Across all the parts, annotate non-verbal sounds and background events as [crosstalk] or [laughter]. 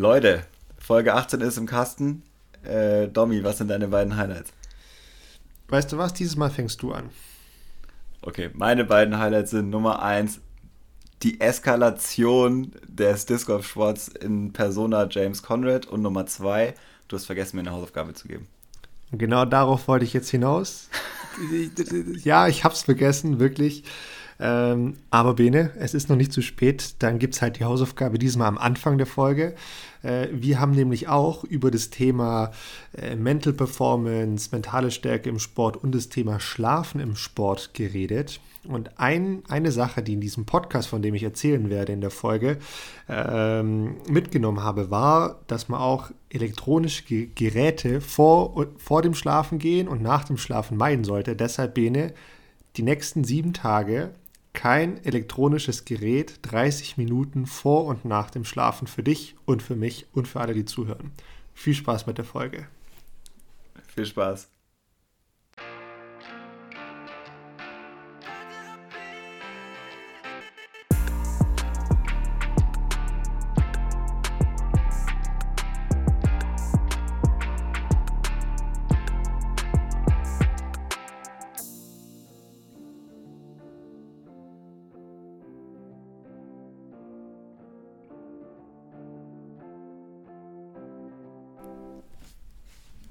Leute, Folge 18 ist im Kasten. Äh, Domi, was sind deine beiden Highlights? Weißt du was? Dieses Mal fängst du an. Okay, meine beiden Highlights sind Nummer 1 die Eskalation des Disc Golf Sports in Persona James Conrad und Nummer 2, du hast vergessen, mir eine Hausaufgabe zu geben. Genau darauf wollte ich jetzt hinaus. [laughs] ja, ich hab's vergessen, wirklich. Ähm, aber Bene, es ist noch nicht zu spät. Dann gibt es halt die Hausaufgabe diesmal am Anfang der Folge. Äh, wir haben nämlich auch über das Thema äh, Mental Performance, mentale Stärke im Sport und das Thema Schlafen im Sport geredet. Und ein, eine Sache, die in diesem Podcast, von dem ich erzählen werde in der Folge, ähm, mitgenommen habe, war, dass man auch elektronische Geräte vor, vor dem Schlafen gehen und nach dem Schlafen meiden sollte. Deshalb, Bene, die nächsten sieben Tage kein elektronisches Gerät 30 Minuten vor und nach dem Schlafen für dich und für mich und für alle, die zuhören. Viel Spaß mit der Folge. Viel Spaß.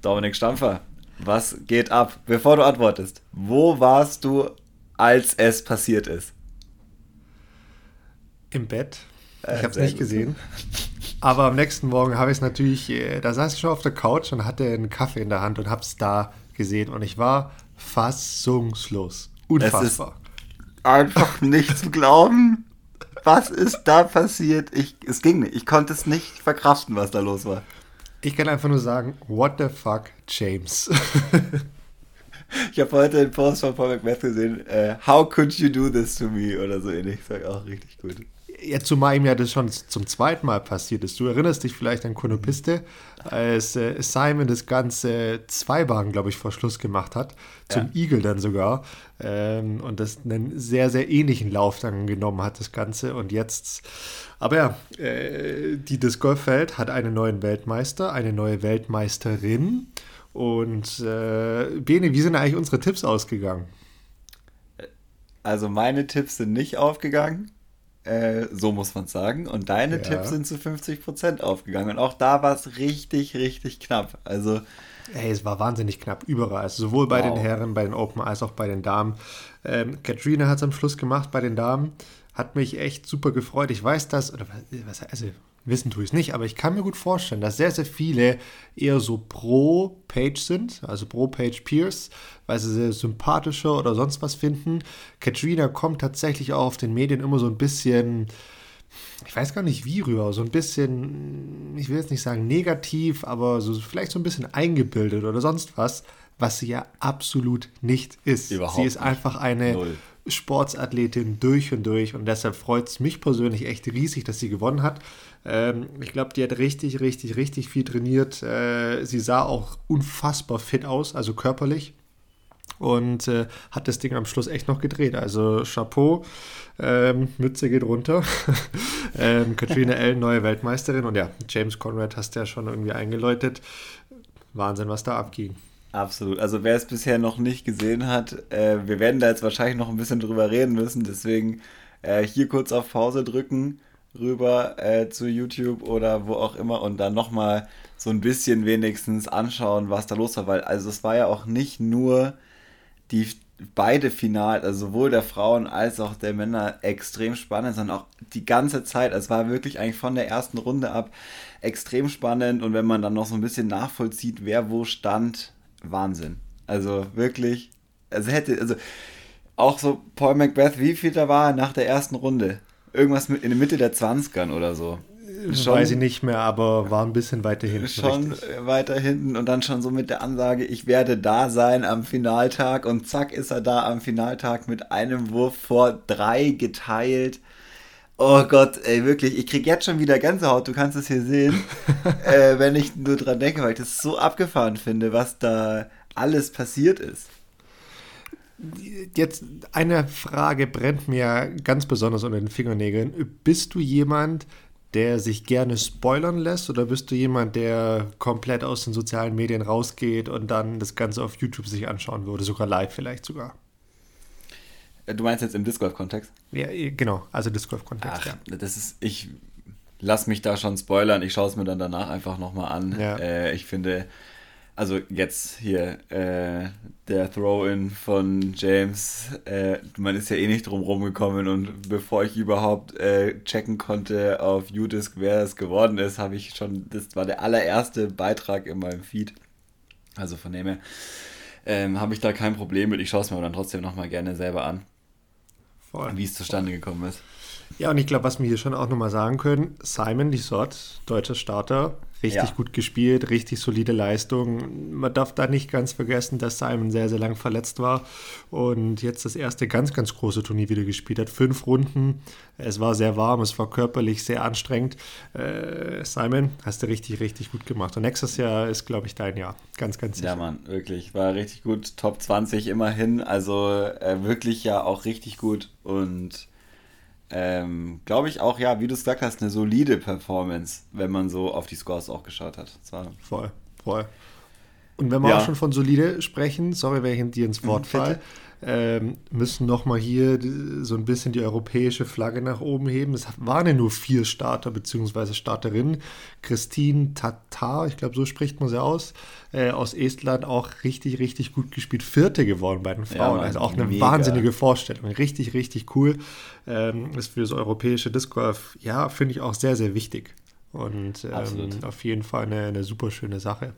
Dominik Stampfer, was geht ab? Bevor du antwortest, wo warst du, als es passiert ist? Im Bett. Ich äh, habe es nicht gut. gesehen. [laughs] Aber am nächsten Morgen habe ich es natürlich, äh, da saß ich schon auf der Couch und hatte einen Kaffee in der Hand und habe es da gesehen. Und ich war fassungslos. Unfassbar. einfach [laughs] nicht zu glauben. Was ist da passiert? Ich, es ging nicht. Ich konnte es nicht verkraften, was da los war. Ich kann einfach nur sagen, what the fuck, James. [laughs] ich habe heute den Post von Paul McBeth gesehen, uh, how could you do this to me? Oder so ähnlich. Ich sage auch richtig gut. Ja, zumal ihm ja das schon zum zweiten Mal passiert ist. Du erinnerst dich vielleicht an Konopiste, als äh, Simon das ganze Zweiwagen, glaube ich, vor Schluss gemacht hat, zum ja. Eagle dann sogar. Ähm, und das einen sehr, sehr ähnlichen Lauf dann genommen hat, das Ganze. Und jetzt, aber ja, äh, die Disc Golf Welt hat einen neuen Weltmeister, eine neue Weltmeisterin. Und äh, Bene, wie sind eigentlich unsere Tipps ausgegangen? Also meine Tipps sind nicht aufgegangen. Äh, so muss man sagen. Und deine ja. Tipps sind zu 50% aufgegangen. Und auch da war es richtig, richtig knapp. Also. Hey, es war wahnsinnig knapp, überall. Also sowohl bei wow. den Herren, bei den Open als auch bei den Damen. Ähm, Katrina hat es am Schluss gemacht bei den Damen. Hat mich echt super gefreut. Ich weiß das, oder was, also Wissen tue ich es nicht, aber ich kann mir gut vorstellen, dass sehr, sehr viele eher so pro Page sind, also pro Page Peers, weil sie sehr sympathischer oder sonst was finden. Katrina kommt tatsächlich auch auf den Medien immer so ein bisschen, ich weiß gar nicht wie rüber, so ein bisschen, ich will jetzt nicht sagen negativ, aber so vielleicht so ein bisschen eingebildet oder sonst was, was sie ja absolut nicht ist. Überhaupt sie ist einfach eine Null. Sportsathletin durch und durch und deshalb freut es mich persönlich echt riesig, dass sie gewonnen hat. Ähm, ich glaube, die hat richtig, richtig, richtig viel trainiert. Äh, sie sah auch unfassbar fit aus, also körperlich. Und äh, hat das Ding am Schluss echt noch gedreht. Also Chapeau, ähm, Mütze geht runter. [laughs] ähm, Katrina Ellen, neue Weltmeisterin. Und ja, James Conrad hast du ja schon irgendwie eingeläutet. Wahnsinn, was da abging. Absolut. Also wer es bisher noch nicht gesehen hat, äh, wir werden da jetzt wahrscheinlich noch ein bisschen drüber reden müssen. Deswegen äh, hier kurz auf Pause drücken rüber äh, zu YouTube oder wo auch immer und dann nochmal so ein bisschen wenigstens anschauen, was da los war, weil also es war ja auch nicht nur die beide Final, also sowohl der Frauen als auch der Männer extrem spannend, sondern auch die ganze Zeit, es war wirklich eigentlich von der ersten Runde ab extrem spannend und wenn man dann noch so ein bisschen nachvollzieht, wer wo stand, Wahnsinn. Also wirklich, also hätte, also auch so Paul Macbeth, wie viel da war nach der ersten Runde? Irgendwas mit in der Mitte der 20ern oder so. Schon, Weiß ich nicht mehr, aber war ein bisschen weiter hinten. [laughs] Schon richtig. weiter hinten und dann schon so mit der Ansage, ich werde da sein am Finaltag und zack ist er da am Finaltag mit einem Wurf vor drei geteilt. Oh Gott, ey, wirklich, ich krieg jetzt schon wieder Gänsehaut, du kannst es hier sehen, [laughs] äh, wenn ich nur dran denke, weil ich das so abgefahren finde, was da alles passiert ist. Jetzt eine Frage brennt mir ganz besonders unter den Fingernägeln. Bist du jemand, der sich gerne spoilern lässt oder bist du jemand, der komplett aus den sozialen Medien rausgeht und dann das Ganze auf YouTube sich anschauen würde, sogar live vielleicht sogar? Äh, du meinst jetzt im Disc Golf-Kontext? Ja, genau, also Disc Golf-Kontext, ja. Das ist, ich lass mich da schon spoilern, ich schaue es mir dann danach einfach nochmal an. Ja. Äh, ich finde, also jetzt hier äh, der Throw-in von James, äh, man ist ja eh nicht drum rumgekommen und bevor ich überhaupt äh, checken konnte auf Udisk, wer es geworden ist, habe ich schon, das war der allererste Beitrag in meinem Feed. Also von dem her ähm, habe ich da kein Problem mit. Ich schaue es mir dann trotzdem nochmal gerne selber an, wie es zustande Voll. gekommen ist. Ja, und ich glaube, was wir hier schon auch nochmal sagen können, Simon Lissot, deutscher Starter, richtig ja. gut gespielt, richtig solide Leistung. Man darf da nicht ganz vergessen, dass Simon sehr, sehr lang verletzt war und jetzt das erste ganz, ganz große Turnier wieder gespielt hat. Fünf Runden, es war sehr warm, es war körperlich sehr anstrengend. Äh, Simon, hast du richtig, richtig gut gemacht. Und nächstes Jahr ist, glaube ich, dein Jahr. Ganz, ganz sicher. Ja, Mann, wirklich. War richtig gut. Top 20 immerhin. Also äh, wirklich ja auch richtig gut und ähm, glaube ich auch, ja, wie du es gesagt hast, eine solide Performance, wenn man so auf die Scores auch geschaut hat. voll, voll. Und wenn wir ja. auch schon von solide sprechen, sorry, wenn ich dir ins Wort mhm, falle, ähm, müssen nochmal hier so ein bisschen die europäische Flagge nach oben heben. Es waren ja nur vier Starter bzw. Starterinnen. Christine Tatar, ich glaube, so spricht man sie aus, äh, aus Estland auch richtig, richtig gut gespielt. Vierte geworden bei den Frauen. Ja, also auch eine mega. wahnsinnige Vorstellung. Richtig, richtig cool. Ähm, ist für das europäische Disc Golf, ja, finde ich auch sehr, sehr wichtig. Und ähm, auf jeden Fall eine, eine super schöne Sache.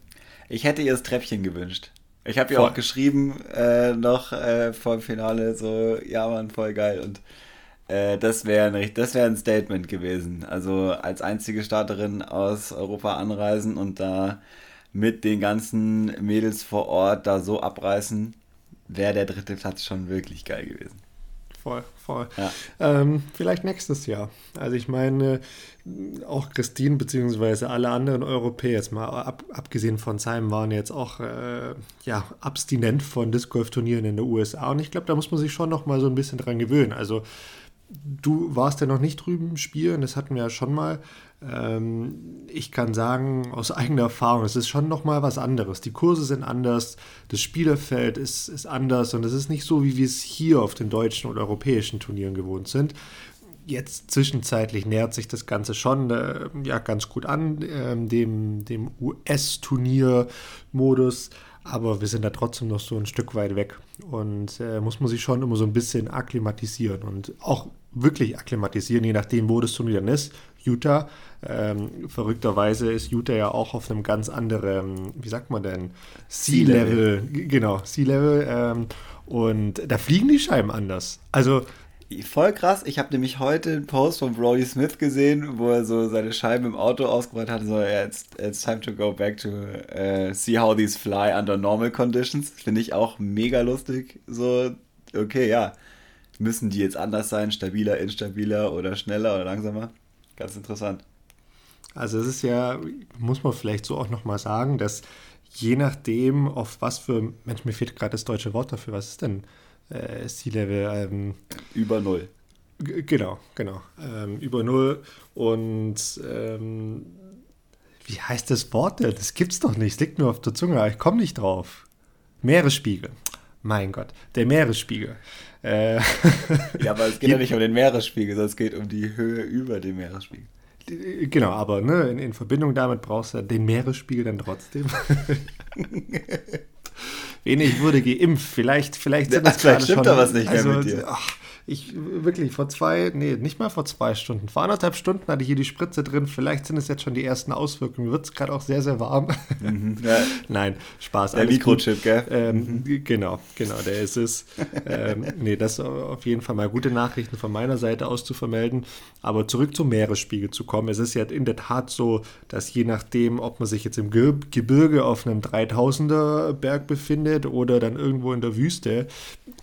Ich hätte ihr das Treppchen gewünscht. Ich habe ihr auch geschrieben, äh, noch äh, vor dem Finale, so, ja, Mann, voll geil. Und äh, das wäre ein, wär ein Statement gewesen. Also als einzige Starterin aus Europa anreisen und da mit den ganzen Mädels vor Ort da so abreißen, wäre der dritte Platz schon wirklich geil gewesen voll, voll. Ja. Ähm, vielleicht nächstes Jahr. Also ich meine, auch Christine bzw. alle anderen Europäer, jetzt mal ab, abgesehen von Simon, waren jetzt auch äh, ja, abstinent von Disc Golf Turnieren in den USA und ich glaube, da muss man sich schon noch mal so ein bisschen dran gewöhnen. Also du warst ja noch nicht drüben spielen, das hatten wir ja schon mal. Ähm, ich kann sagen, aus eigener Erfahrung, es ist schon nochmal was anderes. Die Kurse sind anders, das Spielerfeld ist, ist anders und es ist nicht so, wie wir es hier auf den deutschen oder europäischen Turnieren gewohnt sind. Jetzt zwischenzeitlich nähert sich das Ganze schon äh, ja, ganz gut an, äh, dem, dem US-Turnier-Modus aber wir sind da trotzdem noch so ein Stück weit weg und äh, muss man sich schon immer so ein bisschen akklimatisieren und auch wirklich akklimatisieren, je nachdem, wo das Turnier dann ist. Utah. Ähm, verrückterweise ist Utah ja auch auf einem ganz anderen, wie sagt man denn, Sea-Level. Genau, Sea-Level. Ähm, und da fliegen die Scheiben anders. Also Voll krass. Ich habe nämlich heute einen Post von Brody Smith gesehen, wo er so seine Scheiben im Auto ausgebaut hat. So, yeah, it's, it's time to go back to uh, see how these fly under normal conditions. Finde ich auch mega lustig. So, okay, ja. Müssen die jetzt anders sein? Stabiler, instabiler oder schneller oder langsamer? Ganz interessant. Also es ist ja, muss man vielleicht so auch nochmal sagen, dass je nachdem, auf was für, Mensch, mir fehlt gerade das deutsche Wort dafür, was ist denn äh, Sea-Level? Ähm, über Null. Genau, genau. Ähm, über Null und ähm, wie heißt das Wort denn? Das gibt's doch nicht, es liegt nur auf der Zunge, ich komme nicht drauf. Meeresspiegel. Mein Gott, der Meeresspiegel. Äh, [laughs] ja, aber es geht ja nicht um den Meeresspiegel, sondern es geht um die Höhe über dem Meeresspiegel. Genau, aber ne, in, in Verbindung damit brauchst du den Meeresspiegel dann trotzdem. [laughs] Wenig wurde geimpft. Vielleicht, vielleicht sind das ja, vielleicht stimmt schon, da was nicht also, mehr mit dir. Ach, ich wirklich vor zwei, nee, nicht mal vor zwei Stunden. Vor anderthalb Stunden hatte ich hier die Spritze drin. Vielleicht sind es jetzt schon die ersten Auswirkungen. Mir wird es gerade auch sehr, sehr warm. Mhm, [laughs] ja. Nein, Spaß. Der Mikrochip, gell? Ähm, mhm. Genau, genau, der ist es. ähm, nee, das auf jeden Fall mal gute Nachrichten von meiner Seite aus zu vermelden. Aber zurück zum Meeresspiegel zu kommen. Es ist ja in der Tat so, dass je nachdem, ob man sich jetzt im Gebirge auf einem 3000er Berg befindet oder dann irgendwo in der Wüste,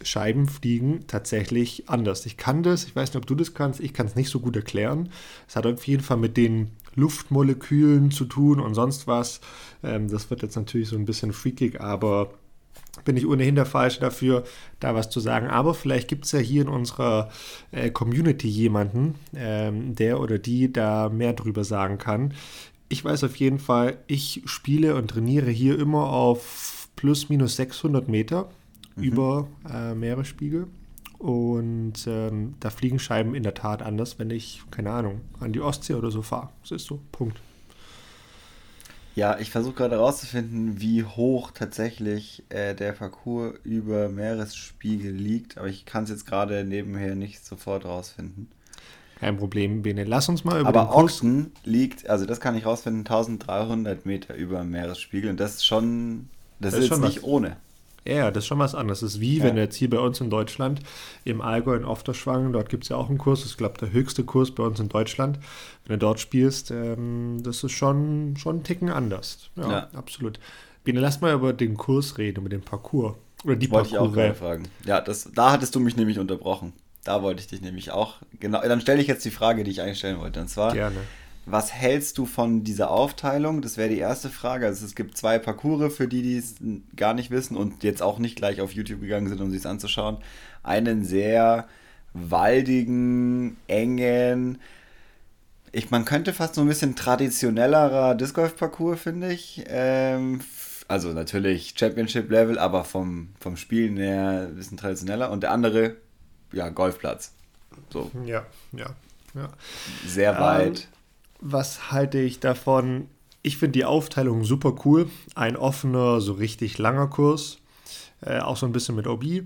Scheiben fliegen tatsächlich anders. Ich kann das, ich weiß nicht, ob du das kannst, ich kann es nicht so gut erklären. Es hat auf jeden Fall mit den Luftmolekülen zu tun und sonst was. Ähm, das wird jetzt natürlich so ein bisschen freakig, aber bin ich ohnehin der Falsche dafür, da was zu sagen. Aber vielleicht gibt es ja hier in unserer äh, Community jemanden, ähm, der oder die da mehr drüber sagen kann. Ich weiß auf jeden Fall, ich spiele und trainiere hier immer auf plus minus 600 Meter mhm. über äh, Meeresspiegel. Und ähm, da fliegen Scheiben in der Tat anders, wenn ich, keine Ahnung, an die Ostsee oder so fahre. Das ist so, Punkt. Ja, ich versuche gerade herauszufinden, wie hoch tatsächlich äh, der Parcours über Meeresspiegel liegt, aber ich kann es jetzt gerade nebenher nicht sofort rausfinden. Kein Problem, Bene. Lass uns mal über Aber Ochsen liegt, also das kann ich rausfinden, 1300 Meter über Meeresspiegel und das ist schon, das, das ist, ist schon nicht was. ohne. Ja, das ist schon was anderes. Das ist wie, ja. wenn du jetzt hier bei uns in Deutschland im Allgäu in Ofterschwang, dort gibt es ja auch einen Kurs, das ist, glaube ich, der höchste Kurs bei uns in Deutschland. Wenn du dort spielst, ähm, das ist schon, schon einen Ticken anders. Ja, ja. absolut. Biene, lass mal über den Kurs reden, über den Parcours. Oder die Wollte Parcours. ich auch gerade fragen. Ja, das, da hattest du mich nämlich unterbrochen. Da wollte ich dich nämlich auch. Genau, dann stelle ich jetzt die Frage, die ich eigentlich stellen wollte. Und zwar, Gerne. Was hältst du von dieser Aufteilung? Das wäre die erste Frage. Also es gibt zwei Parcours für die, die es gar nicht wissen und jetzt auch nicht gleich auf YouTube gegangen sind, um sich es anzuschauen. Einen sehr waldigen, engen, ich, man könnte fast so ein bisschen traditionellerer Disc Golf Parcours, finde ich. Ähm, also natürlich Championship Level, aber vom, vom Spielen her ein bisschen traditioneller. Und der andere, ja, Golfplatz. So. Ja, ja, ja. Sehr weit. Ähm, was halte ich davon? Ich finde die Aufteilung super cool. Ein offener, so richtig langer Kurs. Äh, auch so ein bisschen mit OB.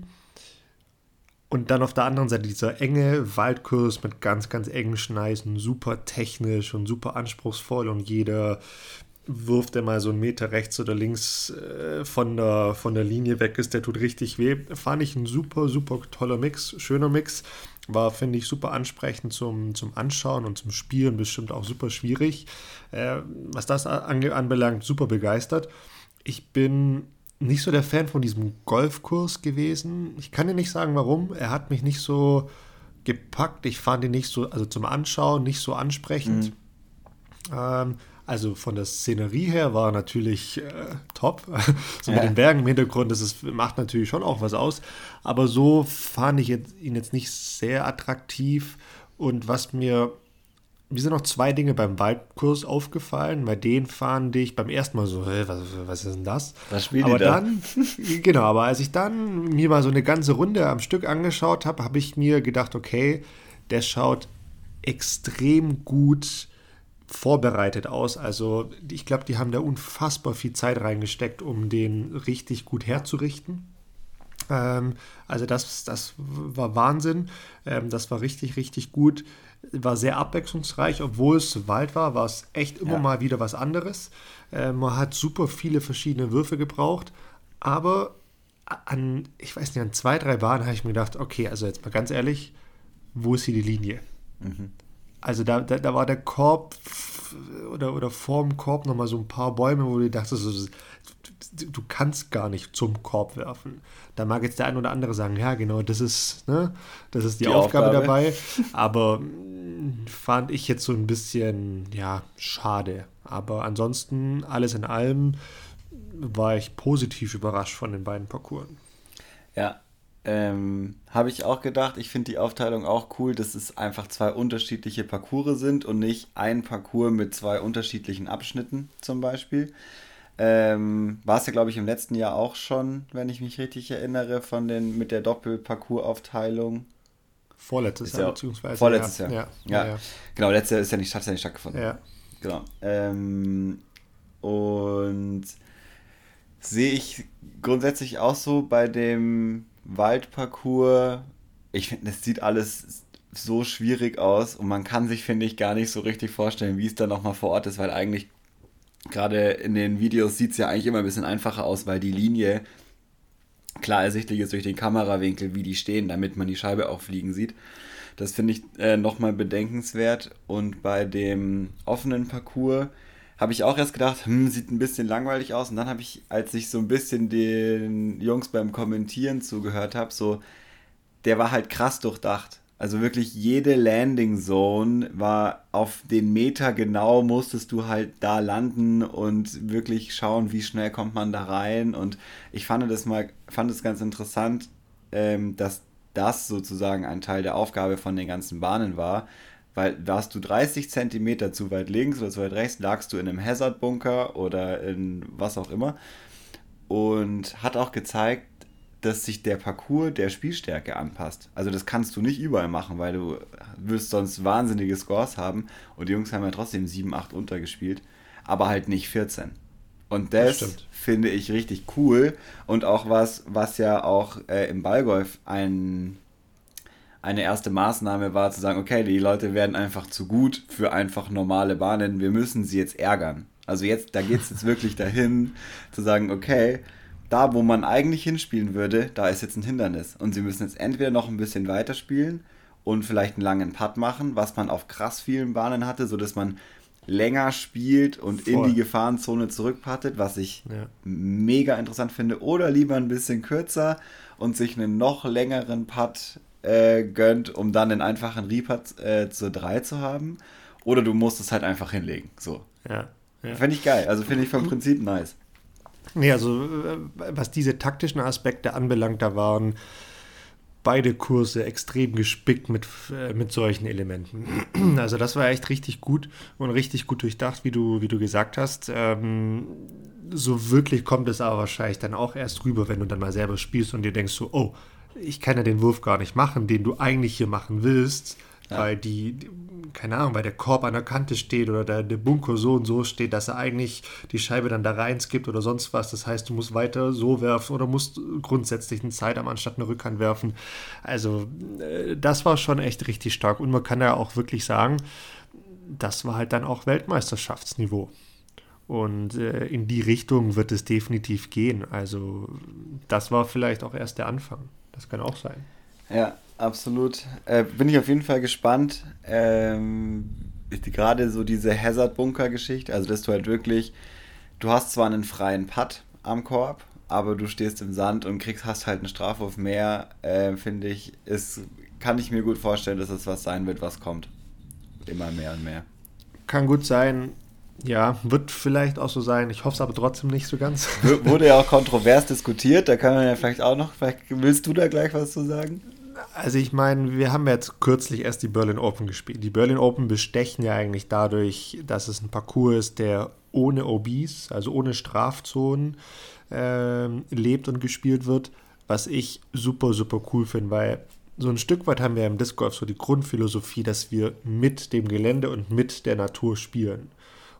Und dann auf der anderen Seite dieser enge Waldkurs mit ganz, ganz engen Schneisen, super technisch und super anspruchsvoll und jeder wirft, der mal so einen Meter rechts oder links äh, von, der, von der Linie weg ist, der tut richtig weh. Fand ich ein super, super toller Mix, schöner Mix. War, finde ich, super ansprechend zum, zum Anschauen und zum Spielen, bestimmt auch super schwierig. Äh, was das anbelangt, super begeistert. Ich bin nicht so der Fan von diesem Golfkurs gewesen. Ich kann dir nicht sagen, warum. Er hat mich nicht so gepackt. Ich fand ihn nicht so, also zum Anschauen nicht so ansprechend. Mhm. Ähm, also von der Szenerie her war natürlich äh, top. [laughs] so mit den Bergen im Hintergrund, das ist, macht natürlich schon auch was aus. Aber so fand ich jetzt, ihn jetzt nicht sehr attraktiv. Und was mir, mir sind noch zwei Dinge beim Waldkurs aufgefallen. Bei denen fand ich beim ersten Mal so, hey, was, was ist denn das? Was spielt aber da? dann, [laughs] genau, aber als ich dann mir mal so eine ganze Runde am Stück angeschaut habe, habe ich mir gedacht, okay, der schaut extrem gut vorbereitet aus. Also ich glaube, die haben da unfassbar viel Zeit reingesteckt, um den richtig gut herzurichten. Ähm, also das, das war Wahnsinn. Ähm, das war richtig, richtig gut. War sehr abwechslungsreich, obwohl es Wald war, war es echt immer ja. mal wieder was anderes. Ähm, man hat super viele verschiedene Würfe gebraucht, aber an, ich weiß nicht, an zwei, drei Bahnen habe ich mir gedacht, okay, also jetzt mal ganz ehrlich, wo ist hier die Linie? Mhm. Also da, da, da, war der Korb oder, oder vorm Korb nochmal so ein paar Bäume, wo du dachtest, du, du kannst gar nicht zum Korb werfen. Da mag jetzt der ein oder andere sagen, ja genau, das ist, ne, das ist die, die Aufgabe, Aufgabe, dabei. [laughs] Aber hm, fand ich jetzt so ein bisschen, ja, schade. Aber ansonsten, alles in allem, war ich positiv überrascht von den beiden Parcours. Ja, ähm, Habe ich auch gedacht. Ich finde die Aufteilung auch cool, dass es einfach zwei unterschiedliche Parcours sind und nicht ein Parcours mit zwei unterschiedlichen Abschnitten zum Beispiel. Ähm, War es ja, glaube ich, im letzten Jahr auch schon, wenn ich mich richtig erinnere, von den, mit der Doppelparcours-Aufteilung. Vorletztes Jahr, ja, beziehungsweise. Vorletztes ja. Jahr. Ja, ja. ja, Genau, letztes Jahr ist ja nicht, hat ja nicht stattgefunden. Ja. Genau. Ähm, und sehe ich grundsätzlich auch so bei dem Waldparcours. Ich finde, das sieht alles so schwierig aus und man kann sich, finde ich, gar nicht so richtig vorstellen, wie es dann nochmal vor Ort ist, weil eigentlich gerade in den Videos sieht es ja eigentlich immer ein bisschen einfacher aus, weil die Linie klar ersichtlich ist durch den Kamerawinkel, wie die stehen, damit man die Scheibe auch fliegen sieht. Das finde ich äh, nochmal bedenkenswert. Und bei dem offenen Parcours habe ich auch erst gedacht, hm, sieht ein bisschen langweilig aus. Und dann habe ich, als ich so ein bisschen den Jungs beim Kommentieren zugehört habe, so, der war halt krass durchdacht. Also wirklich jede Landing Zone war auf den Meter genau, musstest du halt da landen und wirklich schauen, wie schnell kommt man da rein. Und ich fand das mal, fand es ganz interessant, ähm, dass das sozusagen ein Teil der Aufgabe von den ganzen Bahnen war. Weil warst du 30 Zentimeter zu weit links oder zu weit rechts, lagst du in einem Hazard-Bunker oder in was auch immer. Und hat auch gezeigt, dass sich der Parcours der Spielstärke anpasst. Also das kannst du nicht überall machen, weil du wirst sonst wahnsinnige Scores haben. Und die Jungs haben ja trotzdem 7, 8 untergespielt, aber halt nicht 14. Und das, das finde ich richtig cool. Und auch was, was ja auch äh, im Ballgolf ein, eine erste Maßnahme war, zu sagen, okay, die Leute werden einfach zu gut für einfach normale Bahnen. Wir müssen sie jetzt ärgern. Also jetzt, da geht es jetzt wirklich dahin, zu sagen, okay, da, wo man eigentlich hinspielen würde, da ist jetzt ein Hindernis. Und sie müssen jetzt entweder noch ein bisschen weiter spielen und vielleicht einen langen Putt machen, was man auf krass vielen Bahnen hatte, sodass man länger spielt und Voll. in die Gefahrenzone zurückpattet, was ich ja. mega interessant finde. Oder lieber ein bisschen kürzer und sich einen noch längeren Putt äh, gönnt, um dann einen einfachen Reputt äh, zur 3 zu haben. Oder du musst es halt einfach hinlegen. So. Ja. ja. Finde ich geil. Also finde ich vom Prinzip nice. Nee, also äh, was diese taktischen Aspekte anbelangt, da waren beide Kurse extrem gespickt mit, äh, mit solchen Elementen. [clears throat] Also das war echt richtig gut und richtig gut durchdacht, wie du, wie du gesagt hast. Ähm, so wirklich kommt es aber wahrscheinlich dann auch erst rüber, wenn du dann mal selber spielst und dir denkst so, oh, ich kann ja den Wurf gar nicht machen, den du eigentlich hier machen willst ja. weil die, keine Ahnung, weil der Korb an der Kante steht oder der, der Bunker so und so steht, dass er eigentlich die Scheibe dann da reinskippt oder sonst was. Das heißt, du musst weiter so werfen oder musst grundsätzlich einen Sidearm anstatt eine Rückhand werfen. Also, äh, das war schon echt richtig stark. Und man kann ja auch wirklich sagen, das war halt dann auch Weltmeisterschaftsniveau. Und äh, in die Richtung wird es definitiv gehen. Also, das war vielleicht auch erst der Anfang. Das kann auch sein. Ja, absolut. Äh, bin ich auf jeden Fall gespannt. Ähm, Gerade so diese Hazard-Bunker-Geschichte, also dass du halt wirklich, du hast zwar einen freien Putt am Korb, aber du stehst im Sand und kriegst, hast halt einen Strafwurf mehr, äh, finde ich, ist, kann ich mir gut vorstellen, dass es was sein wird, was kommt. Immer mehr und mehr. Kann gut sein. Ja, wird vielleicht auch so sein. Ich hoffe es aber trotzdem nicht so ganz. Wurde ja auch kontrovers diskutiert. Da kann man ja vielleicht auch noch, vielleicht willst du da gleich was zu sagen? Also ich meine, wir haben jetzt kürzlich erst die Berlin Open gespielt. Die Berlin Open bestechen ja eigentlich dadurch, dass es ein Parcours ist, der ohne OBs, also ohne Strafzonen, äh, lebt und gespielt wird, was ich super, super cool finde, weil so ein Stück weit haben wir im Disc Golf so die Grundphilosophie, dass wir mit dem Gelände und mit der Natur spielen.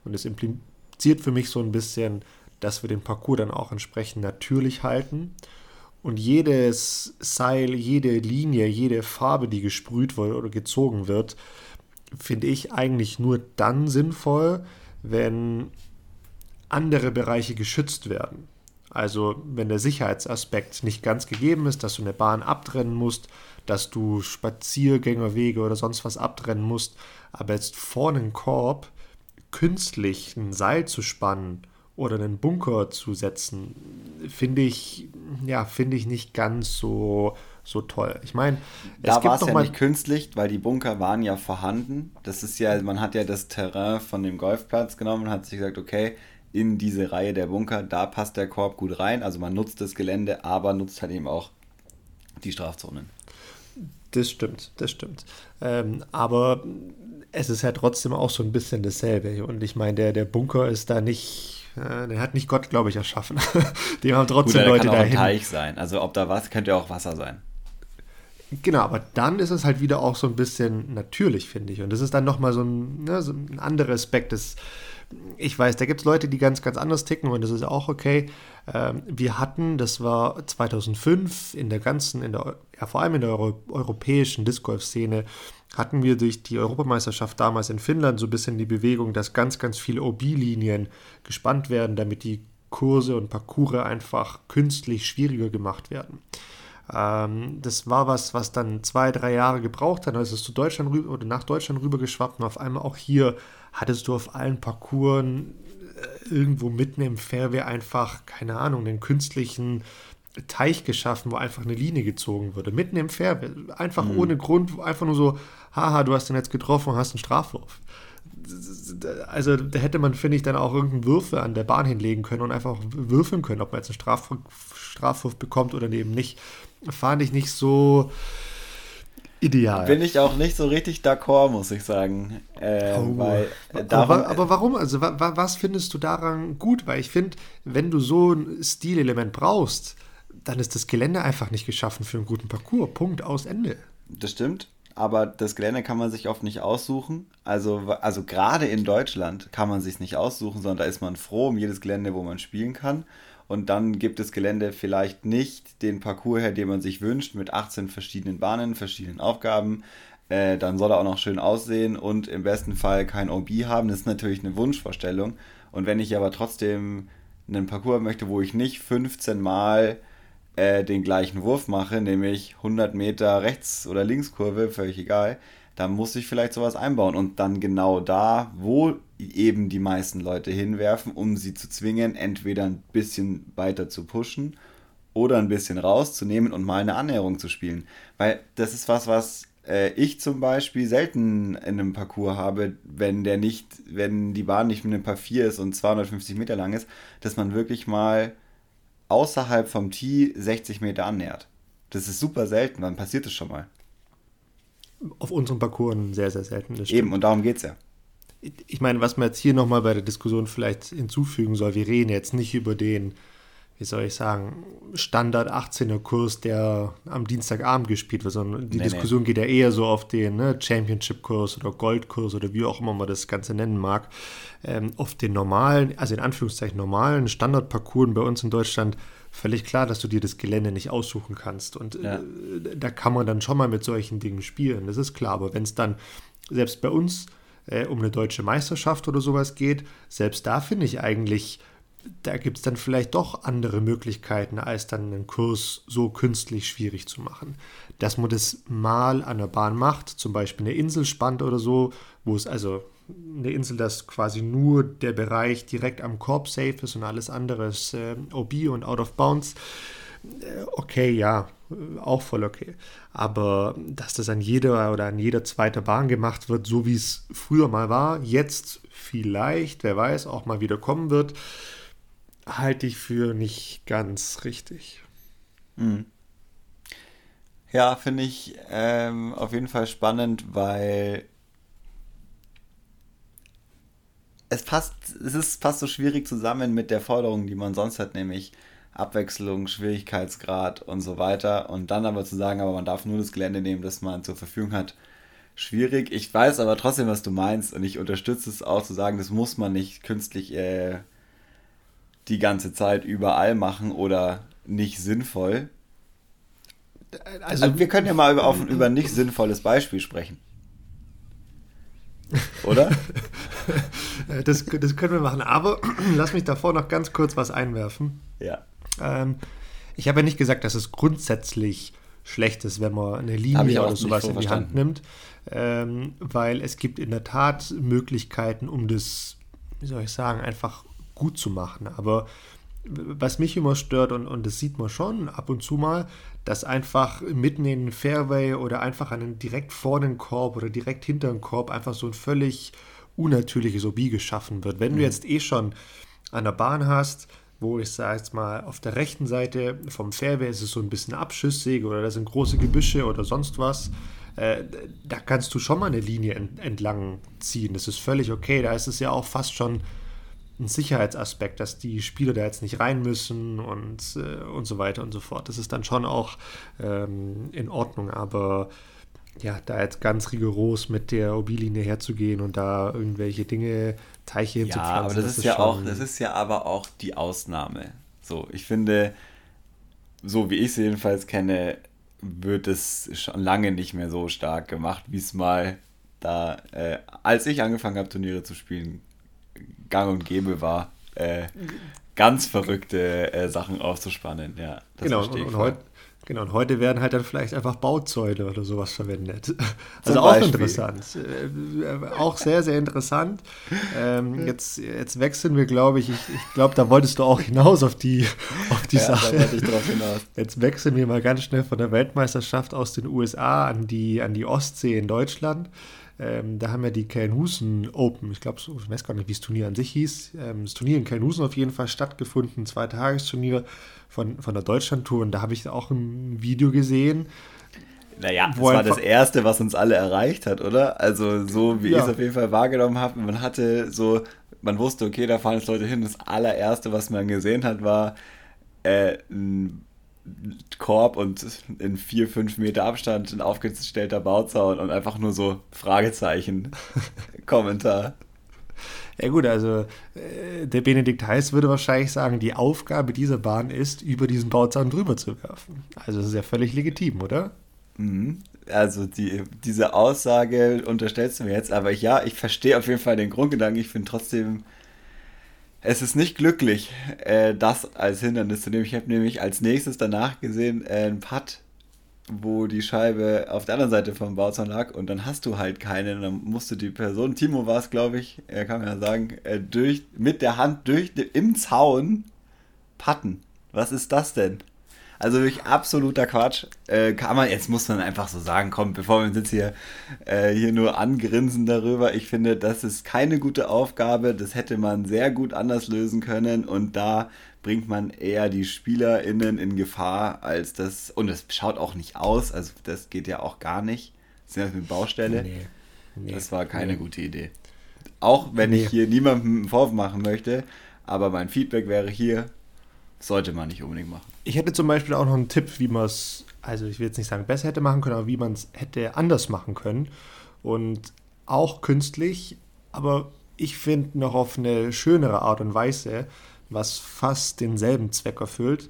Und es impliziert für mich so ein bisschen, dass wir den Parcours dann auch entsprechend natürlich halten und jedes Seil, jede Linie, jede Farbe, die gesprüht wird oder gezogen wird, finde ich eigentlich nur dann sinnvoll, wenn andere Bereiche geschützt werden. Also wenn der Sicherheitsaspekt nicht ganz gegeben ist, dass du eine Bahn abtrennen musst, dass du Spaziergängerwege oder sonst was abtrennen musst, aber jetzt vorne einen Korb künstlich ein Seil zu spannen oder einen Bunker zu setzen, finde ich, ja, finde ich nicht ganz so, so toll. Ich meine, da war es ja nicht künstlich, weil die Bunker waren ja vorhanden. Das ist ja, man hat ja das Terrain von dem Golfplatz genommen und hat sich gesagt, okay, in diese Reihe der Bunker, da passt der Korb gut rein. Also man nutzt das Gelände, aber nutzt halt eben auch die Strafzonen. Das stimmt, das stimmt. Ähm, aber es ist ja trotzdem auch so ein bisschen dasselbe. Und ich meine, der, der Bunker ist da nicht äh, den hat nicht Gott, glaube ich, erschaffen. [laughs] Die haben trotzdem Gut, Leute kann auch dahin. Ein Teich sein. Also ob da was, könnte ja auch Wasser sein. Genau, aber dann ist es halt wieder auch so ein bisschen natürlich, finde ich. Und das ist dann nochmal so ein, ne, so ein anderer Aspekt des, ich weiß, da gibt es Leute, die ganz, ganz anders ticken und das ist auch okay. Ähm, wir hatten, das war 2005, in der ganzen, in der, ja, vor allem in der Euro europäischen Disc Golf-Szene, hatten wir durch die Europameisterschaft damals in Finnland so ein bisschen die Bewegung, dass ganz, ganz viele OB-Linien gespannt werden, damit die Kurse und Parcours einfach künstlich schwieriger gemacht werden. Ähm, das war was, was dann zwei, drei Jahre gebraucht hat, als es zu Deutschland rüber oder nach Deutschland rüber geschwappt und auf einmal auch hier hattest du auf allen Parcours äh, irgendwo mitten im Fairway einfach, keine Ahnung, den künstlichen Teich geschaffen, wo einfach eine Linie gezogen wurde, mitten im Fairway, einfach mhm. ohne Grund, einfach nur so, haha, du hast den jetzt getroffen und hast einen Strafwurf. Also da hätte man, finde ich, dann auch irgendeinen Würfel an der Bahn hinlegen können und einfach würfeln können, ob man jetzt einen Strafwurf, Strafwurf bekommt oder eben nicht. Fand ich nicht so ideal. Bin ich auch nicht so richtig d'accord, muss ich sagen. Äh, oh. weil, äh, darum, aber, aber, warum? Also wa, was findest du daran gut? Weil ich finde, wenn du so ein Stilelement brauchst, dann ist das Gelände einfach nicht geschaffen für einen guten Parcours. Punkt, aus, Ende. Das stimmt, aber das Gelände kann man sich oft nicht aussuchen. Also, also gerade in Deutschland kann man sich nicht aussuchen, sondern da ist man froh um jedes Gelände, wo man spielen kann. Und dann gibt das Gelände vielleicht nicht den Parcours her, den man sich wünscht, mit 18 verschiedenen Bahnen, verschiedenen Aufgaben. Äh, dann soll er auch noch schön aussehen und im besten Fall kein OB haben. Das ist natürlich eine Wunschvorstellung. Und wenn ich aber trotzdem einen Parcours möchte, wo ich nicht 15 Mal äh, den gleichen Wurf mache, nämlich 100 Meter Rechts- oder Linkskurve, völlig egal, dann muss ich vielleicht sowas einbauen und dann genau da, wo eben die meisten Leute hinwerfen, um sie zu zwingen, entweder ein bisschen weiter zu pushen oder ein bisschen rauszunehmen und mal eine Annäherung zu spielen. Weil das ist was, was äh, ich zum Beispiel selten in einem Parcours habe, wenn der nicht, wenn die Bahn nicht mit einem Paar 4 ist und 250 Meter lang ist, dass man wirklich mal außerhalb vom Tee 60 Meter annähert. Das ist super selten, wann passiert das schon mal? Auf unserem Parcours sehr, sehr selten. Eben, und darum geht es ja. Ich meine, was man jetzt hier nochmal bei der Diskussion vielleicht hinzufügen soll, wir reden jetzt nicht über den, wie soll ich sagen, Standard 18er Kurs, der am Dienstagabend gespielt wird, sondern die nee, Diskussion nee. geht ja eher so auf den ne, Championship-Kurs oder Gold-Kurs oder wie auch immer man das Ganze nennen mag. Ähm, auf den normalen, also in Anführungszeichen normalen Standardparcours bei uns in Deutschland völlig klar, dass du dir das Gelände nicht aussuchen kannst. Und ja. äh, da kann man dann schon mal mit solchen Dingen spielen, das ist klar. Aber wenn es dann selbst bei uns äh, um eine deutsche Meisterschaft oder sowas geht, selbst da finde ich eigentlich, da gibt es dann vielleicht doch andere Möglichkeiten, als dann einen Kurs so künstlich schwierig zu machen. Dass man das mal an der Bahn macht, zum Beispiel eine Insel spannt oder so, wo es also eine Insel, dass quasi nur der Bereich direkt am Korb safe ist und alles andere ist äh, OB und out of bounds. Äh, okay, ja, auch voll okay. Aber dass das an jeder oder an jeder zweiten Bahn gemacht wird, so wie es früher mal war, jetzt vielleicht, wer weiß, auch mal wieder kommen wird, halte ich für nicht ganz richtig. Mhm. Ja, finde ich ähm, auf jeden Fall spannend, weil es passt, es ist fast so schwierig zusammen mit der Forderung, die man sonst hat, nämlich Abwechslung, Schwierigkeitsgrad und so weiter. Und dann aber zu sagen, aber man darf nur das Gelände nehmen, das man zur Verfügung hat, schwierig. Ich weiß aber trotzdem, was du meinst und ich unterstütze es auch zu sagen, das muss man nicht künstlich äh, die ganze Zeit überall machen oder nicht sinnvoll. Also, also wir können ja mal über, auf, über ein nicht sinnvolles Beispiel sprechen. Oder? [laughs] das, das können wir machen. Aber [clears throat] lass mich davor noch ganz kurz was einwerfen. Ja. Ähm, ich habe ja nicht gesagt, dass es grundsätzlich schlecht ist, wenn man eine Linie oder sowas in die Hand nimmt. Ähm, weil es gibt in der Tat Möglichkeiten, um das, wie soll ich sagen, einfach gut zu machen. Aber was mich immer stört, und, und das sieht man schon ab und zu mal, dass einfach mitten in den Fairway oder einfach einen direkt vor den Korb oder direkt hinter den Korb einfach so ein völlig unnatürliches OB geschaffen wird. Wenn mhm. du jetzt eh schon an der Bahn hast, wo ich sage jetzt mal, auf der rechten Seite vom Fairway ist es so ein bisschen abschüssig oder da sind große Gebüsche oder sonst was, äh, da kannst du schon mal eine Linie entlang ziehen. Das ist völlig okay. Da ist es ja auch fast schon ein Sicherheitsaspekt, dass die Spieler da jetzt nicht rein müssen und, äh, und so weiter und so fort. Das ist dann schon auch ähm, in Ordnung, aber ja, da jetzt ganz rigoros mit der OB-Linie herzugehen und da irgendwelche Dinge, Teiche ja, hinzupflanzen. aber das, das ist, ist ja auch, das ist ja aber auch die Ausnahme. So, ich finde, so wie ich es jedenfalls kenne, wird es schon lange nicht mehr so stark gemacht, wie es mal da, äh, als ich angefangen habe, Turniere zu spielen, gang und gäbe war, äh, ganz verrückte äh, Sachen aufzuspannen. Ja, genau, und, und, heut, Genau, und heute werden halt dann vielleicht einfach Bauzäune oder sowas verwendet. [laughs] Also auch interessant. Äh, auch sehr, sehr interessant. Ähm, [laughs] jetzt, jetzt wechseln wir, glaube ich, ich, ich glaube, da wolltest du auch hinaus auf die, [laughs] auf die ja, Sache. Da ich drauf hinaus. Jetzt wechseln wir mal ganz schnell von der Weltmeisterschaft aus den USA an die, an die Ostsee in Deutschland. Ähm, da haben wir die Kelnhusen Open. Ich glaube, ich weiß gar nicht, wie das Turnier an sich hieß. Ähm, das Turnier in Kelnhusen auf jeden Fall stattgefunden, zwei Tagesturnier von, von der Deutschlandtour. Und da habe ich auch ein Video gesehen. Naja, das war das Erste, was uns alle erreicht hat, oder? Also so wie ja. ich es auf jeden Fall wahrgenommen habe. Man hatte so, man wusste, okay, da fahren jetzt Leute hin. Das allererste, was man gesehen hat, war äh, ein Korb und in vier, fünf Meter Abstand ein aufgestellter Bauzaun und einfach nur so Fragezeichen [laughs] Kommentar. Ja gut, also äh, der Benedikt Heiß würde wahrscheinlich sagen, die Aufgabe dieser Bahn ist, über diesen Bauzaun drüber zu werfen. Also das ist ja völlig legitim, oder? Mhm. Also die, diese Aussage unterstellst du mir jetzt, aber ja, ich verstehe auf jeden Fall den Grundgedanken. Ich finde trotzdem es ist nicht glücklich, äh, das als Hindernis zu nehmen. Ich habe nämlich als nächstes danach gesehen äh, einen Putt, wo die Scheibe auf der anderen Seite vom Bauzaun lag und dann hast du halt keinen. Dann musste die Person, Timo war es, glaube ich, er kann man ja sagen, äh, durch, mit der Hand durch im Zaun putten. Was ist das denn? Also wirklich absoluter Quatsch. Äh, kann man, jetzt muss man einfach so sagen, komm, bevor wir uns jetzt hier, äh, hier nur angrinsen darüber, ich finde, das ist keine gute Aufgabe. Das hätte man sehr gut anders lösen können und da bringt man eher die SpielerInnen in Gefahr, als das. Und es schaut auch nicht aus, also das geht ja auch gar nicht. Das ist ja eine Baustelle. Nee, nee, das war keine nee. gute Idee. Auch wenn ich hier niemandem einen Vorwurf machen möchte, aber mein Feedback wäre hier, sollte man nicht unbedingt machen. Ich hätte zum Beispiel auch noch einen Tipp, wie man es, also ich will jetzt nicht sagen besser hätte machen können, aber wie man es hätte anders machen können. Und auch künstlich, aber ich finde noch auf eine schönere Art und Weise, was fast denselben Zweck erfüllt.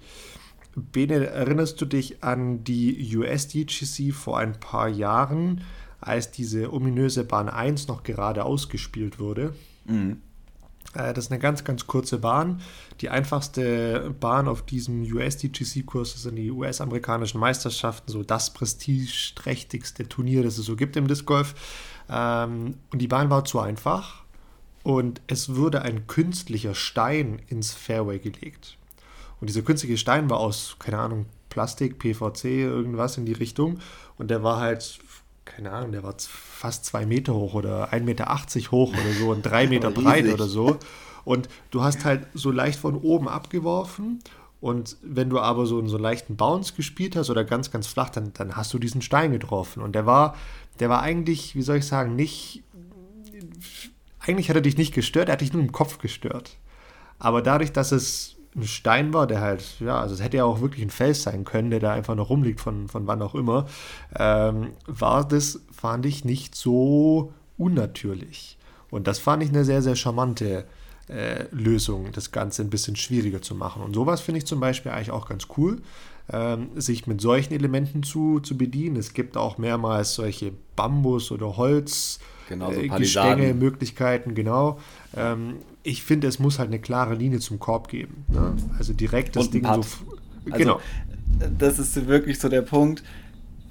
Bene, erinnerst du dich an die USDGC vor ein paar Jahren, als diese ominöse Bahn 1 noch gerade ausgespielt wurde? Mhm. Äh, das ist eine ganz, ganz kurze Bahn. Die einfachste Bahn auf diesem USDGC-Kurs sind die US-amerikanischen Meisterschaften, so das prestigeträchtigste Turnier, das es so gibt im Disc Golf. Ähm, und die Bahn war zu einfach und es wurde ein künstlicher Stein ins Fairway gelegt. Und dieser künstliche Stein war aus, keine Ahnung, Plastik, PVC, irgendwas in die Richtung. Und der war halt keine Ahnung, der war fast zwei Meter hoch oder 1,80 Meter hoch oder so und drei [laughs] Meter breit oder so. Und du hast halt so leicht von oben abgeworfen. Und wenn du aber so einen so leichten Bounce gespielt hast oder ganz, ganz flach, dann, dann hast du diesen Stein getroffen. Und der war, der war eigentlich, wie soll ich sagen, nicht. Eigentlich hat er dich nicht gestört, er hat dich nur im Kopf gestört. Aber dadurch, dass es ein Stein war, der halt, ja, also es hätte ja auch wirklich ein Fels sein können, der da einfach noch rumliegt von, von wann auch immer, ähm, war das, fand ich, nicht so unnatürlich. Und das fand ich eine sehr, sehr charmante äh, Lösung, das Ganze ein bisschen schwieriger zu machen. Und sowas finde ich zum Beispiel eigentlich auch ganz cool, ähm, sich mit solchen Elementen zu, zu bedienen. Es gibt auch mehrmals solche Bambus- oder Holz- genau, so äh, Gestänge, Möglichkeiten, genau. Ähm, ich finde, es muss halt eine klare Linie zum Korb geben. Ne? Also direkt das Ding so. Also, genau. Das ist wirklich so der Punkt,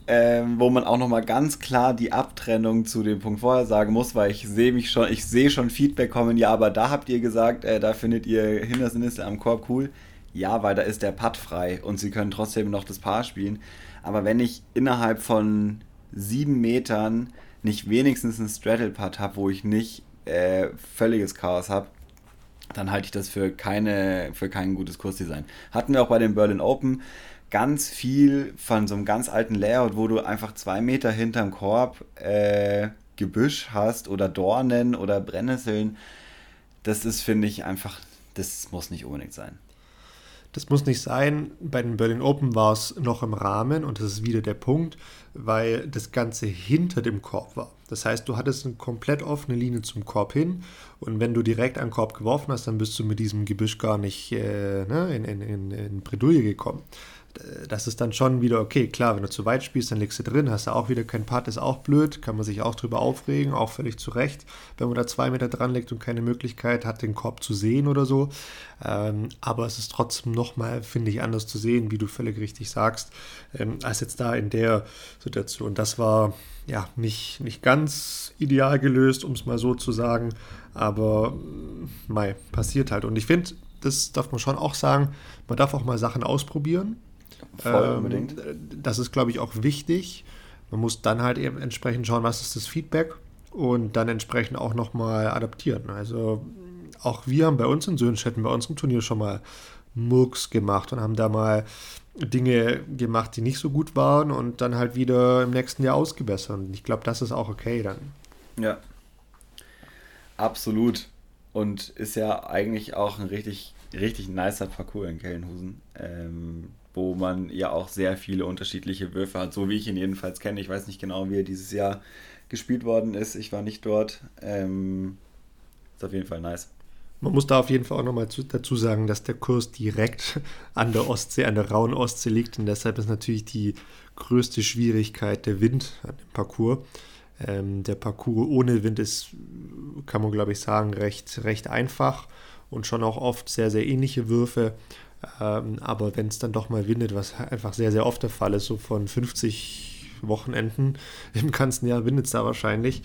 ähm, wo man auch nochmal ganz klar die Abtrennung zu dem Punkt vorher sagen muss, weil ich sehe mich schon, ich sehe schon Feedback kommen, ja, aber da habt ihr gesagt, äh, da findet ihr Hindernisse am Korb cool. Ja, weil da ist der Putt frei und sie können trotzdem noch das Paar spielen. Aber wenn ich innerhalb von sieben Metern nicht wenigstens einen Straddle-Putt habe, wo ich nicht äh, völliges Chaos habe, dann halte ich das für, keine, für kein gutes Kursdesign. Hatten wir auch bei den Berlin Open ganz viel von so einem ganz alten Layout, wo du einfach zwei Meter hinterm Korb äh, Gebüsch hast oder Dornen oder Brennnesseln. Das ist, finde ich, einfach, das muss nicht unbedingt sein. Das muss nicht sein. Bei den Berlin Open war es noch im Rahmen und das ist wieder der Punkt, weil das Ganze hinter dem Korb war. Das heißt, du hattest eine komplett offene Linie zum Korb hin und wenn du direkt den Korb geworfen hast, dann bist du mit diesem Gebüsch gar nicht äh, ne, in, in, in, in Bredouille gekommen. Das ist dann schon wieder okay. Klar, wenn du zu weit spielst, dann liegst du drin, hast du auch wieder keinen Putt, ist auch blöd, kann man sich auch drüber aufregen, auch völlig zu Recht, wenn man da zwei Meter dran liegt und keine Möglichkeit hat, den Korb zu sehen oder so. Ähm, aber es ist trotzdem nochmal, finde ich, anders zu sehen, wie du völlig richtig sagst, ähm, als jetzt da in der Situation. Das war ja nicht, nicht ganz ideal gelöst, um es mal so zu sagen, aber mei, passiert halt. Und ich finde, das darf man schon auch sagen, man darf auch mal Sachen ausprobieren Voll ähm, unbedingt. Das ist, glaube ich, auch wichtig. Man muss dann halt eben entsprechend schauen, was ist das Feedback und dann entsprechend auch nochmal adaptieren. Also auch wir haben bei uns in Söhnstätten, bei unserem Turnier schon mal Murks gemacht und haben da mal Dinge gemacht, die nicht so gut waren und dann halt wieder im nächsten Jahr ausgebessert. Und ich glaube, das ist auch okay dann. Ja. Absolut. Und ist ja eigentlich auch ein richtig, richtig nicer Parcours in Kellenhusen. Ähm, wo man ja auch sehr viele unterschiedliche Würfe hat, so wie ich ihn jedenfalls kenne. Ich weiß nicht genau, wie er dieses Jahr gespielt worden ist. Ich war nicht dort. Ähm, ist auf jeden Fall nice. Man muss da auf jeden Fall auch nochmal dazu sagen, dass der Kurs direkt [laughs] an der Ostsee, an der rauen Ostsee liegt und deshalb ist natürlich die größte Schwierigkeit der Wind an dem Parcours. Ähm, der Parcours ohne Wind ist, kann man glaube ich sagen, recht, recht einfach und schon auch oft sehr, sehr ähnliche Würfe. Ähm, aber wenn es dann doch mal windet, was einfach sehr, sehr oft der Fall ist, so von 50 Wochenenden [laughs] im ganzen Jahr windet es da wahrscheinlich,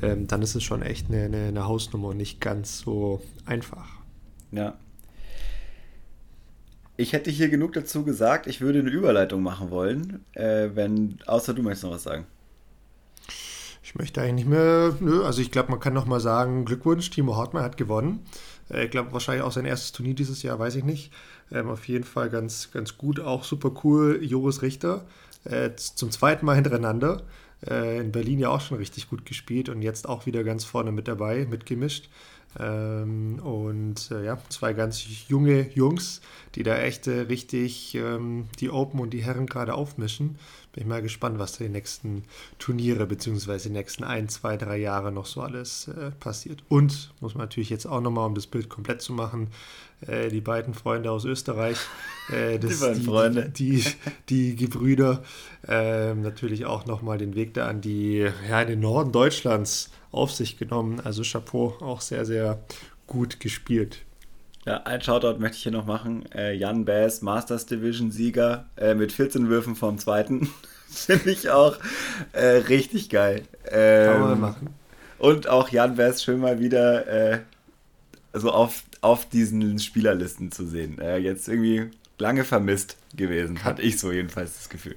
ähm, dann ist es schon echt eine, eine, eine Hausnummer und nicht ganz so einfach. Ja. Ich hätte hier genug dazu gesagt. Ich würde eine Überleitung machen wollen, äh, wenn, außer du möchtest noch was sagen. Ich möchte eigentlich nicht mehr, nö, also ich glaube, man kann noch mal sagen, Glückwunsch, Timo Hartmann hat gewonnen. Äh, ich glaube, wahrscheinlich auch sein erstes Turnier dieses Jahr, weiß ich nicht. Ähm, auf jeden Fall ganz, ganz gut, auch super cool. Joris Richter äh, zum zweiten Mal hintereinander. Äh, in Berlin ja auch schon richtig gut gespielt und jetzt auch wieder ganz vorne mit dabei, mitgemischt. Ähm, und äh, ja, zwei ganz junge Jungs, die da echt äh, richtig ähm, die Open und die Herren gerade aufmischen. Bin ich mal gespannt, was da die nächsten Turniere bzw. die nächsten ein, zwei, drei Jahre noch so alles äh, passiert. Und muss man natürlich jetzt auch nochmal, um das Bild komplett zu machen, äh, die beiden Freunde aus Österreich, [laughs] äh, das, die beiden die, Freunde, die, die, die Gebrüder, ähm, natürlich auch nochmal den Weg da an die, ja, in den Norden Deutschlands auf sich genommen. Also Chapeau, auch sehr, sehr gut gespielt. Ja, ein Shoutout möchte ich hier noch machen. Äh, Jan Bass, Masters Division Sieger äh, mit 14 Würfen vom zweiten. [laughs] Finde ich auch äh, richtig geil. Ähm, Kann man machen. Und auch Jan Bass schön mal wieder äh, so auf, auf diesen Spielerlisten zu sehen. Äh, jetzt irgendwie lange vermisst gewesen, hatte ich so jedenfalls das Gefühl.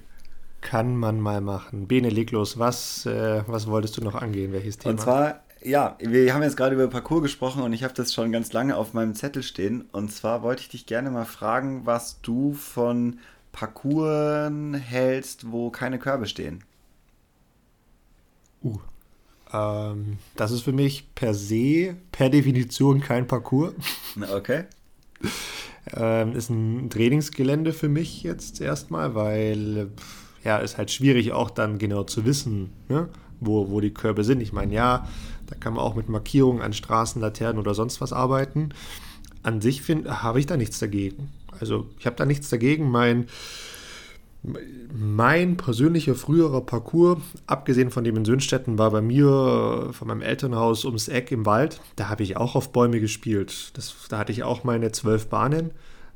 Kann man mal machen. Bene, leg los. Was, äh, was wolltest du noch angehen? Welches Thema? Und zwar, ja, wir haben jetzt gerade über Parcours gesprochen und ich habe das schon ganz lange auf meinem Zettel stehen. Und zwar wollte ich dich gerne mal fragen, was du von Parcours hältst, wo keine Körbe stehen. Uh. Ähm, das ist für mich per se, per Definition kein Parcours. Okay. ähm, ist ein Trainingsgelände für mich jetzt erstmal, weil ja, ist halt schwierig auch dann genau zu wissen, ne, wo, wo die Körbe sind. Ich meine, ja, da kann man auch mit Markierungen an Straßenlaternen oder sonst was arbeiten. An sich habe ich da nichts dagegen. Also ich habe da nichts dagegen. Mein, mein persönlicher früherer Parcours, abgesehen von dem in Sönstetten, war bei mir von meinem Elternhaus ums Eck im Wald. Da habe ich auch auf Bäume gespielt. Das, da hatte ich auch meine zwölf Bahnen,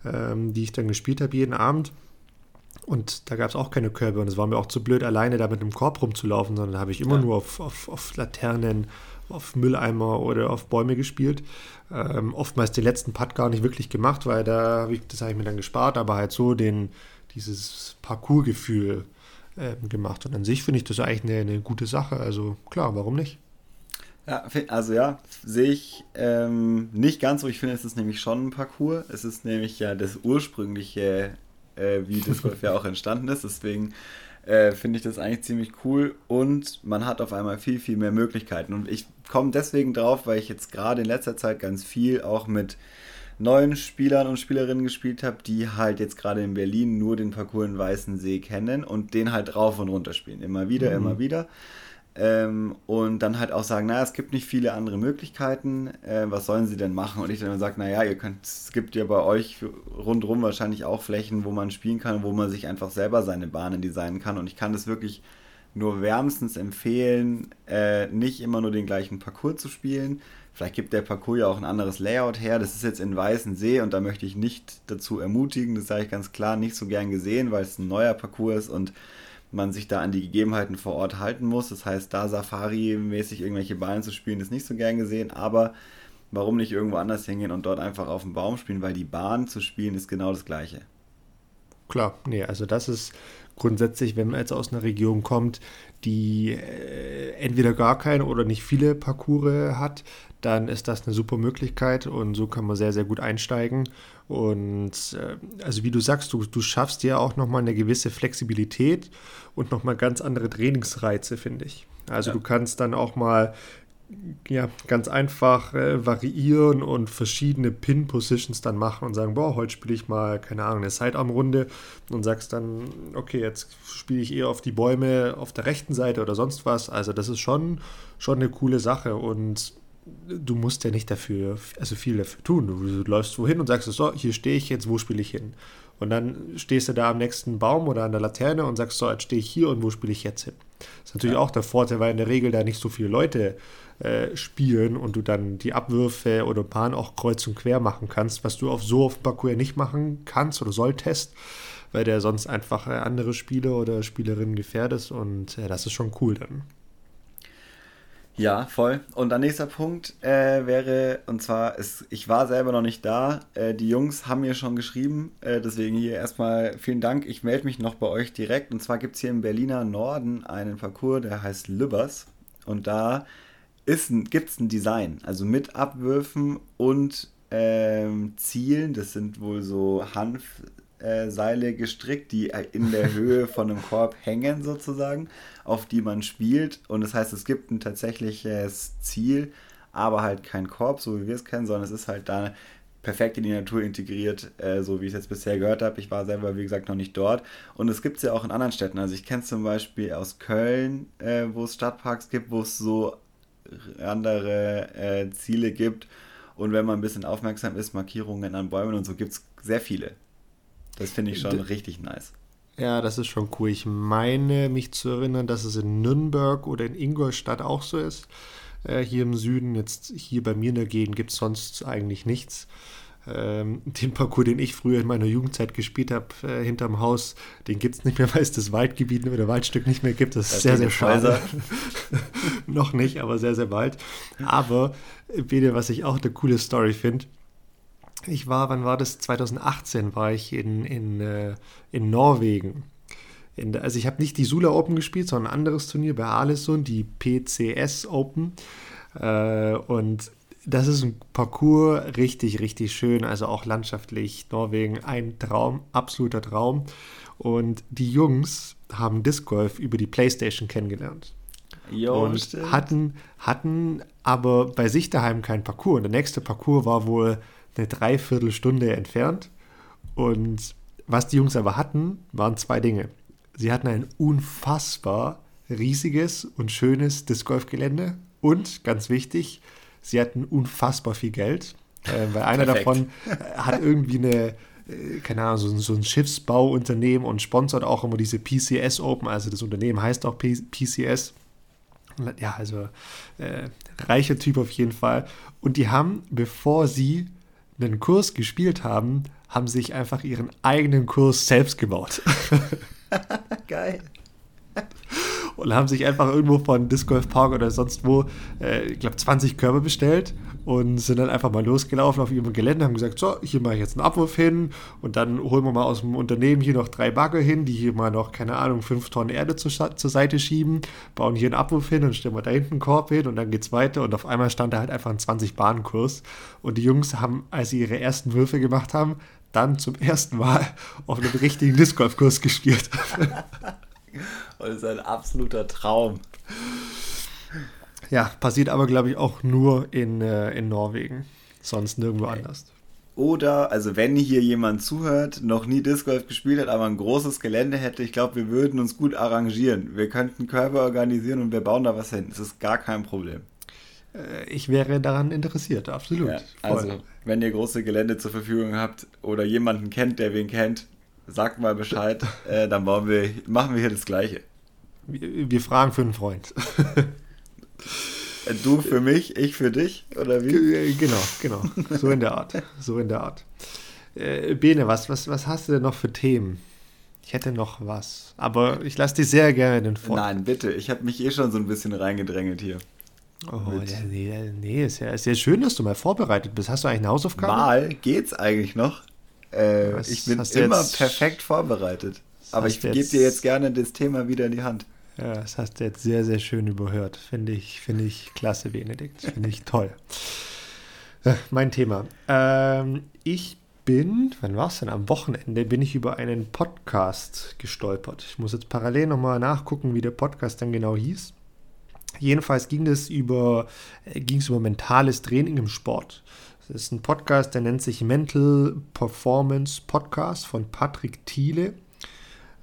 ähm, die ich dann gespielt habe jeden Abend. Und da gab es auch keine Körbe und es war mir auch zu blöd, alleine da mit einem Korb rumzulaufen, sondern da habe ich immer ja. nur auf, auf, auf, Laternen, auf Mülleimer oder auf Bäume gespielt. Ähm, oftmals den letzten Putt gar nicht wirklich gemacht, weil da habe ich, das habe ich mir dann gespart, aber halt so den, dieses Parcours-Gefühl äh, gemacht. Und an sich finde ich das eigentlich eine, eine gute Sache. Also klar, warum nicht? Ja, also ja, sehe ich ähm, nicht ganz so. Ich finde, es ist nämlich schon ein Parcours. Es ist nämlich ja das ursprüngliche äh, wie Disc Golf ja auch entstanden ist. Deswegen äh, finde ich das eigentlich ziemlich cool und man hat auf einmal viel, viel mehr Möglichkeiten. Und ich komme deswegen drauf, weil ich jetzt gerade in letzter Zeit ganz viel auch mit neuen Spielern und Spielerinnen gespielt habe, die halt jetzt gerade in Berlin nur den Parcours in Weißensee kennen und den halt rauf und runter spielen. Immer wieder, mhm. immer wieder. Ähm, und dann halt auch sagen, naja, es gibt nicht viele andere Möglichkeiten, äh, was sollen sie denn machen? Und ich dann sage, naja, ihr könnt, es gibt ja bei euch rundherum wahrscheinlich auch Flächen, wo man spielen kann, wo man sich einfach selber seine Bahnen designen kann. Und ich kann das wirklich nur wärmstens empfehlen, äh, nicht immer nur den gleichen Parcours zu spielen. Vielleicht gibt der Parcours ja auch ein anderes Layout her. Das ist jetzt in Weißensee und da möchte ich nicht dazu ermutigen, das sage ich ganz klar, nicht so gern gesehen, weil es ein neuer Parcours ist und man sich da an die Gegebenheiten vor Ort halten muss. Das heißt, da Safari-mäßig irgendwelche Bahnen zu spielen, ist nicht so gern gesehen, aber warum nicht irgendwo anders hingehen und dort einfach auf dem Baum spielen, weil die Bahn zu spielen ist genau das gleiche. Klar, nee, also das ist grundsätzlich, wenn man jetzt aus einer Region kommt, die äh, entweder gar keine oder nicht viele Parcours hat, dann ist das eine super Möglichkeit und so kann man sehr, sehr gut einsteigen. Und äh, also wie du sagst, du, du schaffst ja auch nochmal eine gewisse Flexibilität und nochmal ganz andere Trainingsreize, finde ich. Also ja. du kannst dann auch mal ja, ganz einfach äh, variieren und verschiedene Pin-Positions dann machen und sagen, boah, heute spiele ich mal, keine Ahnung, eine Sidearm-Runde und sagst dann, okay, jetzt spiele ich eher auf die Bäume auf der rechten Seite oder sonst was. Also das ist schon, schon eine coole Sache und du musst ja nicht dafür, also viel dafür tun. Du, du läufst wohin und sagst, so, hier stehe ich jetzt, wo spiele ich hin? Und dann stehst du da am nächsten Baum oder an der Laterne und sagst, so, jetzt stehe ich hier und wo spiele ich jetzt hin? Das ist natürlich ja. auch der Vorteil, weil in der Regel da nicht so viele Leute äh, spielen und du dann die Abwürfe oder Bahn auch kreuz und quer machen kannst, was du auf so auf dem Parcours nicht machen kannst oder solltest, weil der sonst einfach äh, andere Spieler oder Spielerinnen gefährdest und äh, das ist schon cool dann. Ja, voll. Und der nächste Punkt äh, wäre, und zwar, ist, ich war selber noch nicht da. Äh, die Jungs haben mir schon geschrieben. Äh, deswegen hier erstmal vielen Dank. Ich melde mich noch bei euch direkt. Und zwar gibt es hier im Berliner Norden einen Parcours, der heißt Lübbers. Und da gibt es ein Design. Also mit Abwürfen und ähm, Zielen. Das sind wohl so Hanfseile gestrickt, die in der [laughs] Höhe von einem Korb hängen sozusagen auf die man spielt. Und das heißt, es gibt ein tatsächliches Ziel, aber halt kein Korb, so wie wir es kennen, sondern es ist halt da perfekt in die Natur integriert, äh, so wie ich es jetzt bisher gehört habe. Ich war selber, wie gesagt, noch nicht dort. Und es gibt es ja auch in anderen Städten. Also ich kenne es zum Beispiel aus Köln, äh, wo es Stadtparks gibt, wo es so andere äh, Ziele gibt. Und wenn man ein bisschen aufmerksam ist, Markierungen an Bäumen und so, gibt es sehr viele. Das finde ich schon D richtig nice. Ja, das ist schon cool. Ich meine, mich zu erinnern, dass es in Nürnberg oder in Ingolstadt auch so ist. Äh, hier im Süden, jetzt hier bei mir in der Gegend gibt es sonst eigentlich nichts. Ähm, [laughs] den Parcours, den ich früher in meiner Jugendzeit gespielt habe, äh, hinterm Haus, den gibt es nicht mehr, [laughs] weil es das Waldgebiet oder Waldstück nicht mehr gibt. Das ist das sehr, sehr schade. [laughs] Noch nicht, aber sehr, sehr bald. Aber, wieder, was ich auch eine coole Story finde, ich war, wann war das? 2018 war ich in, in, äh, in Norwegen. In, also ich habe nicht die Sula Open gespielt, sondern ein anderes Turnier bei Alesund, die PCS Open. Äh, und das ist ein Parcours, richtig, richtig schön, also auch landschaftlich. Norwegen, ein Traum, absoluter Traum. Und die Jungs haben Disc Golf über die Playstation kennengelernt. Jo, und stimmt. hatten, hatten aber bei sich daheim keinen Parcours. Und der nächste Parcours war wohl eine Dreiviertelstunde entfernt. Und was die Jungs aber hatten, waren zwei Dinge. Sie hatten ein unfassbar riesiges und schönes Disc Golf Gelände und ganz wichtig, sie hatten unfassbar viel Geld, äh, weil einer davon äh, hat irgendwie eine äh, keine Ahnung, so, so, ein Schiffsbauunternehmen und sponsert auch immer diese PCS Open, also das Unternehmen heißt auch P PCS. Ja, also äh, reicher Typ auf jeden Fall. Und die haben, bevor sie einen Kurs gespielt haben, haben sich einfach ihren eigenen Kurs selbst gebaut. [laughs] Geil. Und haben sich einfach irgendwo von Disc Golf Park oder sonst wo, äh, ich glaube, 20 Körbe bestellt und sind dann einfach mal losgelaufen auf ihrem Gelände, haben gesagt, so, hier mache ich jetzt einen Abwurf hin und dann holen wir mal aus dem Unternehmen hier noch drei Bagger hin, die hier mal noch, keine Ahnung, fünf Tonnen Erde zu, zur Seite schieben, bauen hier einen Abwurf hin und stellen wir da hinten einen Korb hin und dann geht's weiter und auf einmal stand da halt einfach ein 20-Bahn-Kurs und die Jungs haben, als sie ihre ersten Würfe gemacht haben, dann zum ersten Mal [laughs] auf einem richtigen Disc Golf Kurs gespielt. und [laughs] das ist ein absoluter Traum. Ja, passiert aber, glaube ich, auch nur in, äh, in Norwegen. Sonst nirgendwo anders. oder, also wenn hier jemand zuhört, noch nie Disc Golf gespielt hat, aber ein großes Gelände hätte, ich glaube, wir würden uns gut arrangieren. Wir könnten Körper organisieren und wir bauen da was hin. Das ist gar kein Problem. Äh, ich wäre daran interessiert, absolut. Ja, also, wenn ihr große Gelände zur Verfügung habt oder jemanden kennt, der wen kennt, sagt mal Bescheid, [laughs] äh, dann bauen wir, machen wir hier das Gleiche. Wir, wir fragen für einen Freund. [laughs] Äh, du für mich, ich für dich, oder wie? Äh, genau, genau. So in der Art. So in der Art. Äh, Bene, was, was, was hast du denn noch für Themen? Ich hätte noch was. Aber ich lasse dich sehr gerne den Vor. Nein, bitte. Ich habe mich eh schon so ein bisschen reingedrängelt hier. Oh, nee, nee, ist ja ist sehr schön, dass du mal vorbereitet bist. Hast du eigentlich eine Hausaufgabe? Mal geht's eigentlich noch. Äh, ich bin immer perfekt vorbereitet. Aber ich gebe dir jetzt gerne das Thema wieder in die Hand. Ja, das hast du jetzt sehr, sehr schön überhört. Finde ich, finde ich klasse, Benedikt. Finde ich toll. Äh, mein Thema. Ähm, ich bin, wann war es denn? Am Wochenende bin ich über einen Podcast gestolpert. Ich muss jetzt parallel nochmal nachgucken, wie der Podcast dann genau hieß. Jedenfalls ging es über, äh, ging es über mentales Training im Sport. Das ist ein Podcast, der nennt sich Mental Performance Podcast von Patrick Thiele.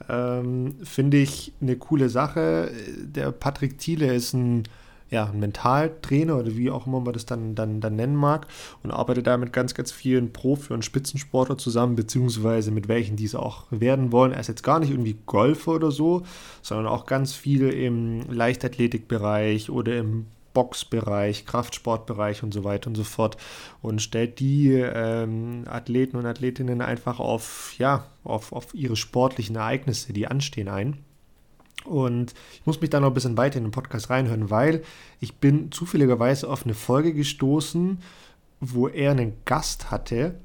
Ähm, Finde ich eine coole Sache. Der Patrick Thiele ist ein, ja, ein Mentaltrainer oder wie auch immer man das dann, dann, dann nennen mag und arbeitet da mit ganz, ganz vielen Profi- und Spitzensportler zusammen, beziehungsweise mit welchen diese auch werden wollen. Er ist jetzt gar nicht irgendwie Golfer oder so, sondern auch ganz viel im Leichtathletikbereich oder im Boxbereich, Kraftsportbereich und so weiter und so fort und stellt die ähm, Athleten und Athletinnen einfach auf, ja, auf, auf ihre sportlichen Ereignisse, die anstehen, ein. Und ich muss mich da noch ein bisschen weiter in den Podcast reinhören, weil ich bin zufälligerweise auf eine Folge gestoßen, wo er einen Gast hatte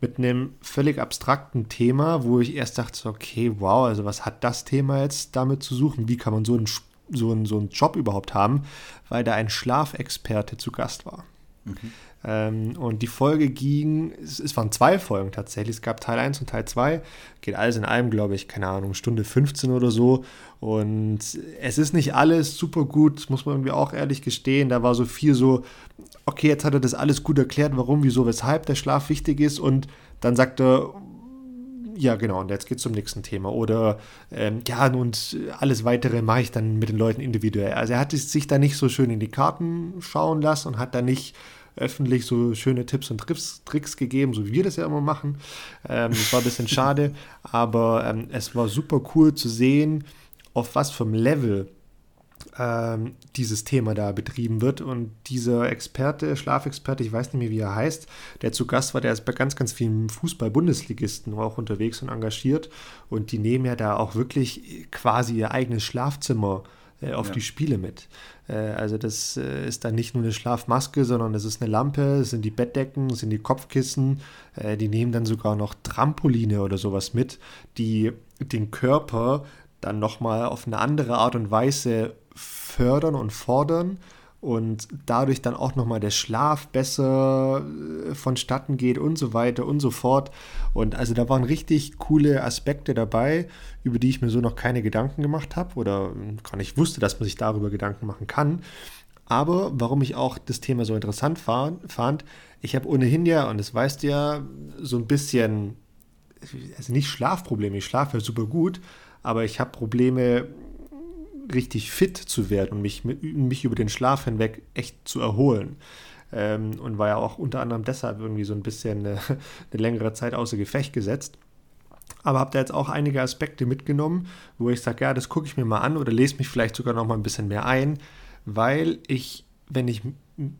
mit einem völlig abstrakten Thema, wo ich erst dachte, okay, wow, also was hat das Thema jetzt damit zu suchen? Wie kann man so einen so einen, so einen Job überhaupt haben, weil da ein Schlafexperte zu Gast war. Mhm. Ähm, und die Folge ging, es, es, waren zwei Folgen tatsächlich, es gab Teil 1 und Teil 2, geht alles in einem, glaube ich, keine Ahnung, Stunde 15 oder so. Und es ist nicht alles super gut, muss man irgendwie auch ehrlich gestehen. Da war so viel so, okay, jetzt hat er das alles gut erklärt, warum, wieso, weshalb der Schlaf wichtig ist. Und dann sagt er, ja, genau, und jetzt geht es zum nächsten Thema. Oder ähm, ja, und alles weitere mache ich dann mit den Leuten individuell. Also er hat sich da nicht so schön in die Karten schauen lassen und hat da nicht öffentlich so schöne Tipps und Tricks, Tricks gegeben, so wie wir das ja immer machen. Ähm, das war ein bisschen [laughs] schade, aber ähm, es war super cool zu sehen, auf was vom Level ähm, dieses Thema da betrieben wird. Und dieser Experte, Schlafexperte, ich weiß nicht mehr, wie er heißt, der zu Gast war, der ist bei ganz, ganz vielen Fußball-Bundesligisten auch unterwegs und engagiert. Und die nehmen ja da auch wirklich quasi ihr eigenes Schlafzimmer äh, auf ja. die Spiele mit. Äh, also das äh, ist dann nicht nur eine Schlafmaske, sondern das ist eine Lampe, es sind die Bettdecken, es sind die Kopfkissen. Die nehmen dann sogar noch Trampoline oder sowas mit, die den Körper dann nochmal auf eine andere Art und Weise fördern und fordern und dadurch dann auch nochmal der Schlaf besser äh, vonstatten geht und so weiter und so fort. Und also da waren richtig coole Aspekte dabei, über die ich mir so noch keine Gedanken gemacht habe oder gar nicht wusste, dass man sich darüber Gedanken machen kann. Aber warum ich auch das Thema so interessant fand, ich habe ohnehin ja, und das weißt du ja, so ein bisschen, also nicht Schlafprobleme, ich schlafe ja super gut, aber ich habe Probleme richtig fit zu werden und mich, mich über den Schlaf hinweg echt zu erholen. Ähm, und war ja auch unter anderem deshalb irgendwie so ein bisschen eine, [laughs] eine längere Zeit außer Gefecht gesetzt. Aber habe da jetzt auch einige Aspekte mitgenommen, wo ich sage, ja, das gucke ich mir mal an oder lese mich vielleicht sogar noch mal ein bisschen mehr ein, weil ich, wenn ich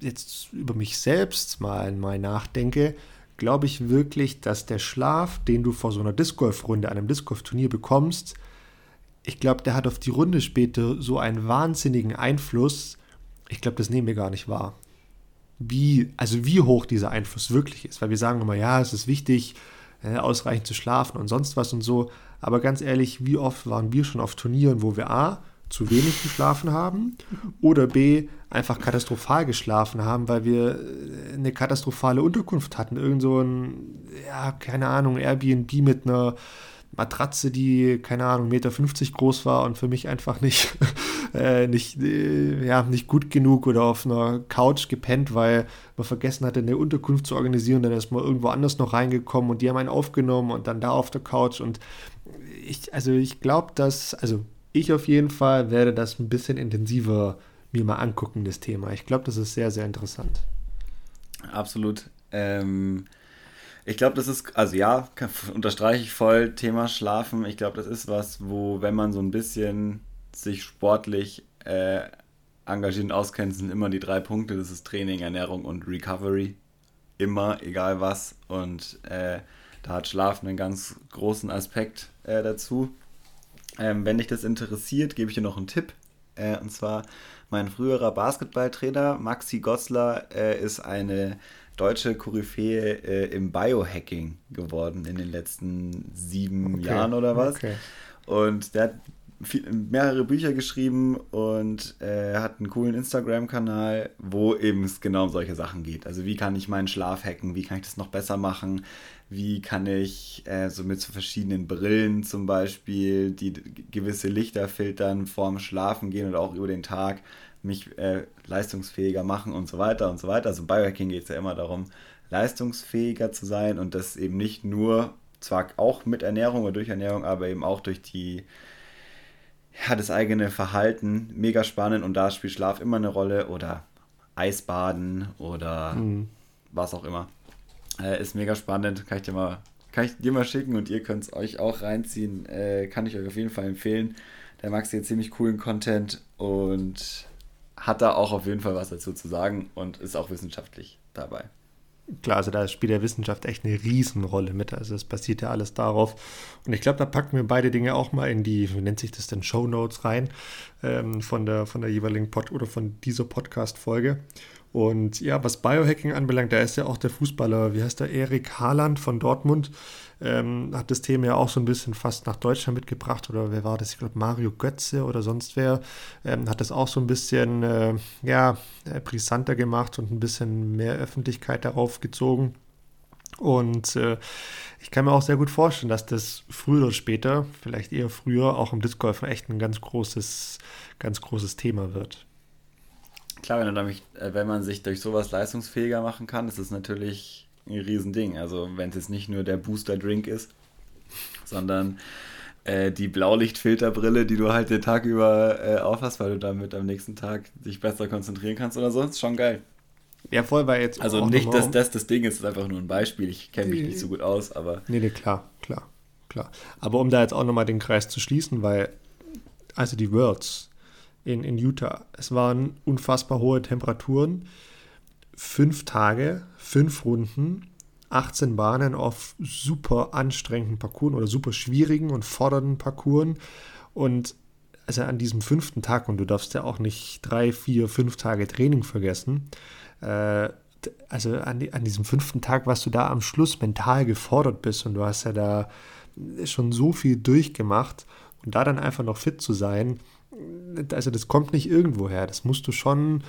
jetzt über mich selbst mal, mal nachdenke, glaube ich wirklich, dass der Schlaf, den du vor so einer Disc Golf Runde, einem Disc Golf Turnier bekommst, ich glaube, der hat auf die Runde später so einen wahnsinnigen Einfluss. Ich glaube, das nehmen wir gar nicht wahr. Wie, also wie hoch dieser Einfluss wirklich ist. Weil wir sagen immer, ja, es ist wichtig, äh, ausreichend zu schlafen und sonst was und so. Aber ganz ehrlich, wie oft waren wir schon auf Turnieren, wo wir A, zu wenig geschlafen haben oder B, einfach katastrophal geschlafen haben, weil wir äh, eine katastrophale Unterkunft hatten. Irgend so ein, ja, keine Ahnung, Airbnb mit einer Matratze, die, keine Ahnung, 1,50 Meter groß war und für mich einfach nicht, [laughs] äh, nicht, äh, ja, nicht gut genug oder auf einer Couch gepennt, weil man vergessen hatte, eine Unterkunft zu organisieren. Dann ist man irgendwo anders noch reingekommen und die haben einen aufgenommen und dann da auf der Couch. Und ich, also ich glaube, dass, also ich auf jeden Fall werde das ein bisschen intensiver mir mal angucken, das Thema. Ich glaube, das ist sehr, sehr interessant. Absolut. Ähm, ich glaube, das ist, also ja, unterstreiche ich voll, Thema Schlafen. Ich glaube, das ist was, wo, wenn man so ein bisschen sich sportlich äh, engagiert und auskennt, sind immer die drei Punkte. Das ist Training, Ernährung und Recovery. Immer, egal was. Und äh, da hat Schlafen einen ganz großen Aspekt äh, dazu. Ähm, wenn dich das interessiert, gebe ich dir noch einen Tipp. Äh, und zwar mein früherer Basketballtrainer Maxi Goslar äh, ist eine deutsche Koryphäe äh, im Biohacking geworden in den letzten sieben okay. Jahren oder was. Okay. Und der hat viel, mehrere Bücher geschrieben und äh, hat einen coolen Instagram-Kanal, wo eben es genau um solche Sachen geht. Also wie kann ich meinen Schlaf hacken, wie kann ich das noch besser machen, wie kann ich äh, so mit so verschiedenen Brillen zum Beispiel, die gewisse Lichter filtern vorm Schlafen gehen oder auch über den Tag, mich äh, leistungsfähiger machen und so weiter und so weiter. Also Biohacking geht es ja immer darum, leistungsfähiger zu sein und das eben nicht nur, zwar auch mit Ernährung oder durch Ernährung, aber eben auch durch die ja, das eigene Verhalten. Mega spannend und da spielt Schlaf immer eine Rolle oder Eisbaden oder mhm. was auch immer. Äh, ist mega spannend, kann ich dir mal, kann ich dir mal schicken und ihr könnt es euch auch reinziehen. Äh, kann ich euch auf jeden Fall empfehlen. Der Max hier ziemlich coolen Content und hat da auch auf jeden Fall was dazu zu sagen und ist auch wissenschaftlich dabei. Klar, also da spielt der Wissenschaft echt eine Riesenrolle mit. Also es basiert ja alles darauf. Und ich glaube, da packen wir beide Dinge auch mal in die, wie nennt sich das denn, Show Notes rein ähm, von, der, von der jeweiligen Pod oder von dieser Podcast-Folge. Und ja, was Biohacking anbelangt, da ist ja auch der Fußballer, wie heißt der, Erik Haaland von Dortmund, ähm, hat das Thema ja auch so ein bisschen fast nach Deutschland mitgebracht. Oder wer war das? Ich glaube, Mario Götze oder sonst wer ähm, hat das auch so ein bisschen äh, ja, äh, brisanter gemacht und ein bisschen mehr Öffentlichkeit darauf gezogen. Und äh, ich kann mir auch sehr gut vorstellen, dass das früher oder später, vielleicht eher früher, auch im Disc Golf echt ein ganz großes, ganz großes Thema wird. Klar, wenn, damit, äh, wenn man sich durch sowas leistungsfähiger machen kann, ist es natürlich ein Riesending. Also wenn es jetzt nicht nur der Booster-Drink ist, sondern äh, die Blaulichtfilterbrille, die du halt den Tag über äh, aufhast, weil du damit am nächsten Tag dich besser konzentrieren kannst oder so, ist schon geil. Ja, voll war jetzt. Also nicht, dass das das Ding ist, ist einfach nur ein Beispiel. Ich kenne mich nicht so gut aus, aber. Nee, nee, klar, klar, klar. Aber um da jetzt auch nochmal den Kreis zu schließen, weil, also die Worlds in, in Utah, es waren unfassbar hohe Temperaturen fünf Tage, fünf Runden, 18 Bahnen auf super anstrengenden Parcours oder super schwierigen und fordernden Parcours. Und also an diesem fünften Tag, und du darfst ja auch nicht drei, vier, fünf Tage Training vergessen, äh, also an, die, an diesem fünften Tag, was du da am Schluss mental gefordert bist und du hast ja da schon so viel durchgemacht und da dann einfach noch fit zu sein, also das kommt nicht irgendwo her. Das musst du schon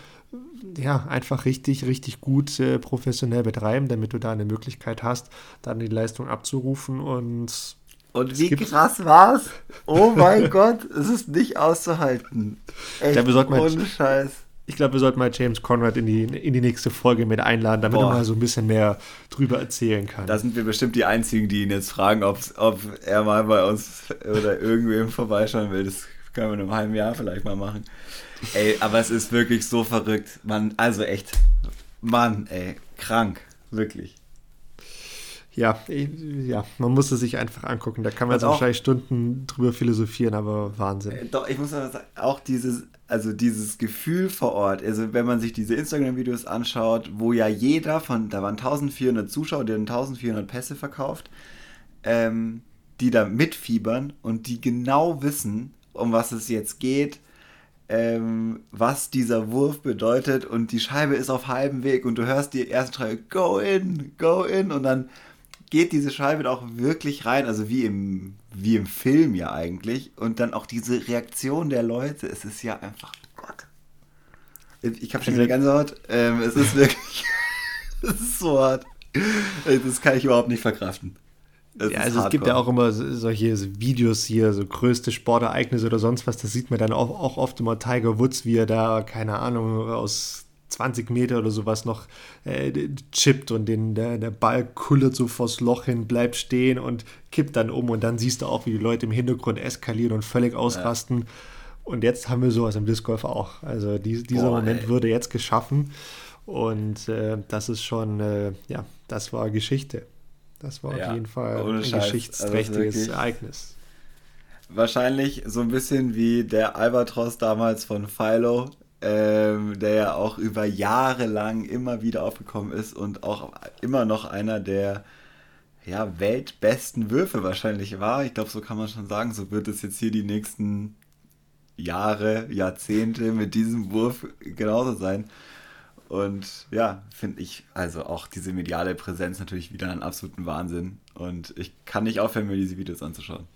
ja, einfach richtig, richtig gut äh, professionell betreiben, damit du da eine Möglichkeit hast, dann die Leistung abzurufen und. Und wie krass war's? Oh mein [laughs] Gott, es ist nicht auszuhalten. Echt, ja, wir ohne Scheiß. Ich glaube, wir sollten mal James Conrad in die, in die nächste Folge mit einladen, damit Boah. er mal so ein bisschen mehr drüber erzählen kann. Da sind wir bestimmt die Einzigen, die ihn jetzt fragen, ob er mal bei uns oder irgendwem vorbeischauen will. Das können wir in einem halben Jahr vielleicht mal machen. Ey, aber es ist wirklich so verrückt. Man, also echt, Mann, ey, krank, wirklich. Ja, ja, man muss es sich einfach angucken. Da kann man jetzt wahrscheinlich Stunden drüber philosophieren, aber Wahnsinn. Äh, doch, ich muss aber sagen, auch dieses, also dieses Gefühl vor Ort, also wenn man sich diese Instagram-Videos anschaut, wo ja jeder von, da waren 1400 Zuschauer, die haben 1400 Pässe verkauft, ähm, die da mitfiebern und die genau wissen, um was es jetzt geht, ähm, was dieser Wurf bedeutet und die Scheibe ist auf halbem Weg und du hörst die ersten Schreie, go in, go in und dann geht diese Scheibe auch wirklich rein, also wie im, wie im Film ja eigentlich und dann auch diese Reaktion der Leute, es ist ja einfach, Gott. Ich habe schon wieder ganz hart, ähm, es ist wirklich, [laughs] es ist so hart. Das kann ich überhaupt nicht verkraften. Es ja, also es gibt ja auch immer solche Videos hier, so größte Sportereignisse oder sonst was. Da sieht man dann auch, auch oft immer Tiger Woods, wie er da, keine Ahnung, aus 20 Meter oder sowas noch äh, chippt und den, der, der Ball kullert so vors Loch hin, bleibt stehen und kippt dann um. Und dann siehst du auch, wie die Leute im Hintergrund eskalieren und völlig ausrasten. Ja. Und jetzt haben wir sowas im Disc Golf auch. Also die, dieser Boah, Moment ey. wurde jetzt geschaffen. Und äh, das ist schon, äh, ja, das war Geschichte. Das war ja, auf jeden Fall ein Scheiß. geschichtsträchtiges also Ereignis. Wahrscheinlich so ein bisschen wie der Albatros damals von Philo, ähm, der ja auch über Jahre lang immer wieder aufgekommen ist und auch immer noch einer der ja, weltbesten Würfe wahrscheinlich war. Ich glaube, so kann man schon sagen. So wird es jetzt hier die nächsten Jahre, Jahrzehnte mit diesem Wurf genauso sein. Und ja, finde ich, also auch diese mediale Präsenz natürlich wieder einen absoluten Wahnsinn. Und ich kann nicht aufhören, mir diese Videos anzuschauen.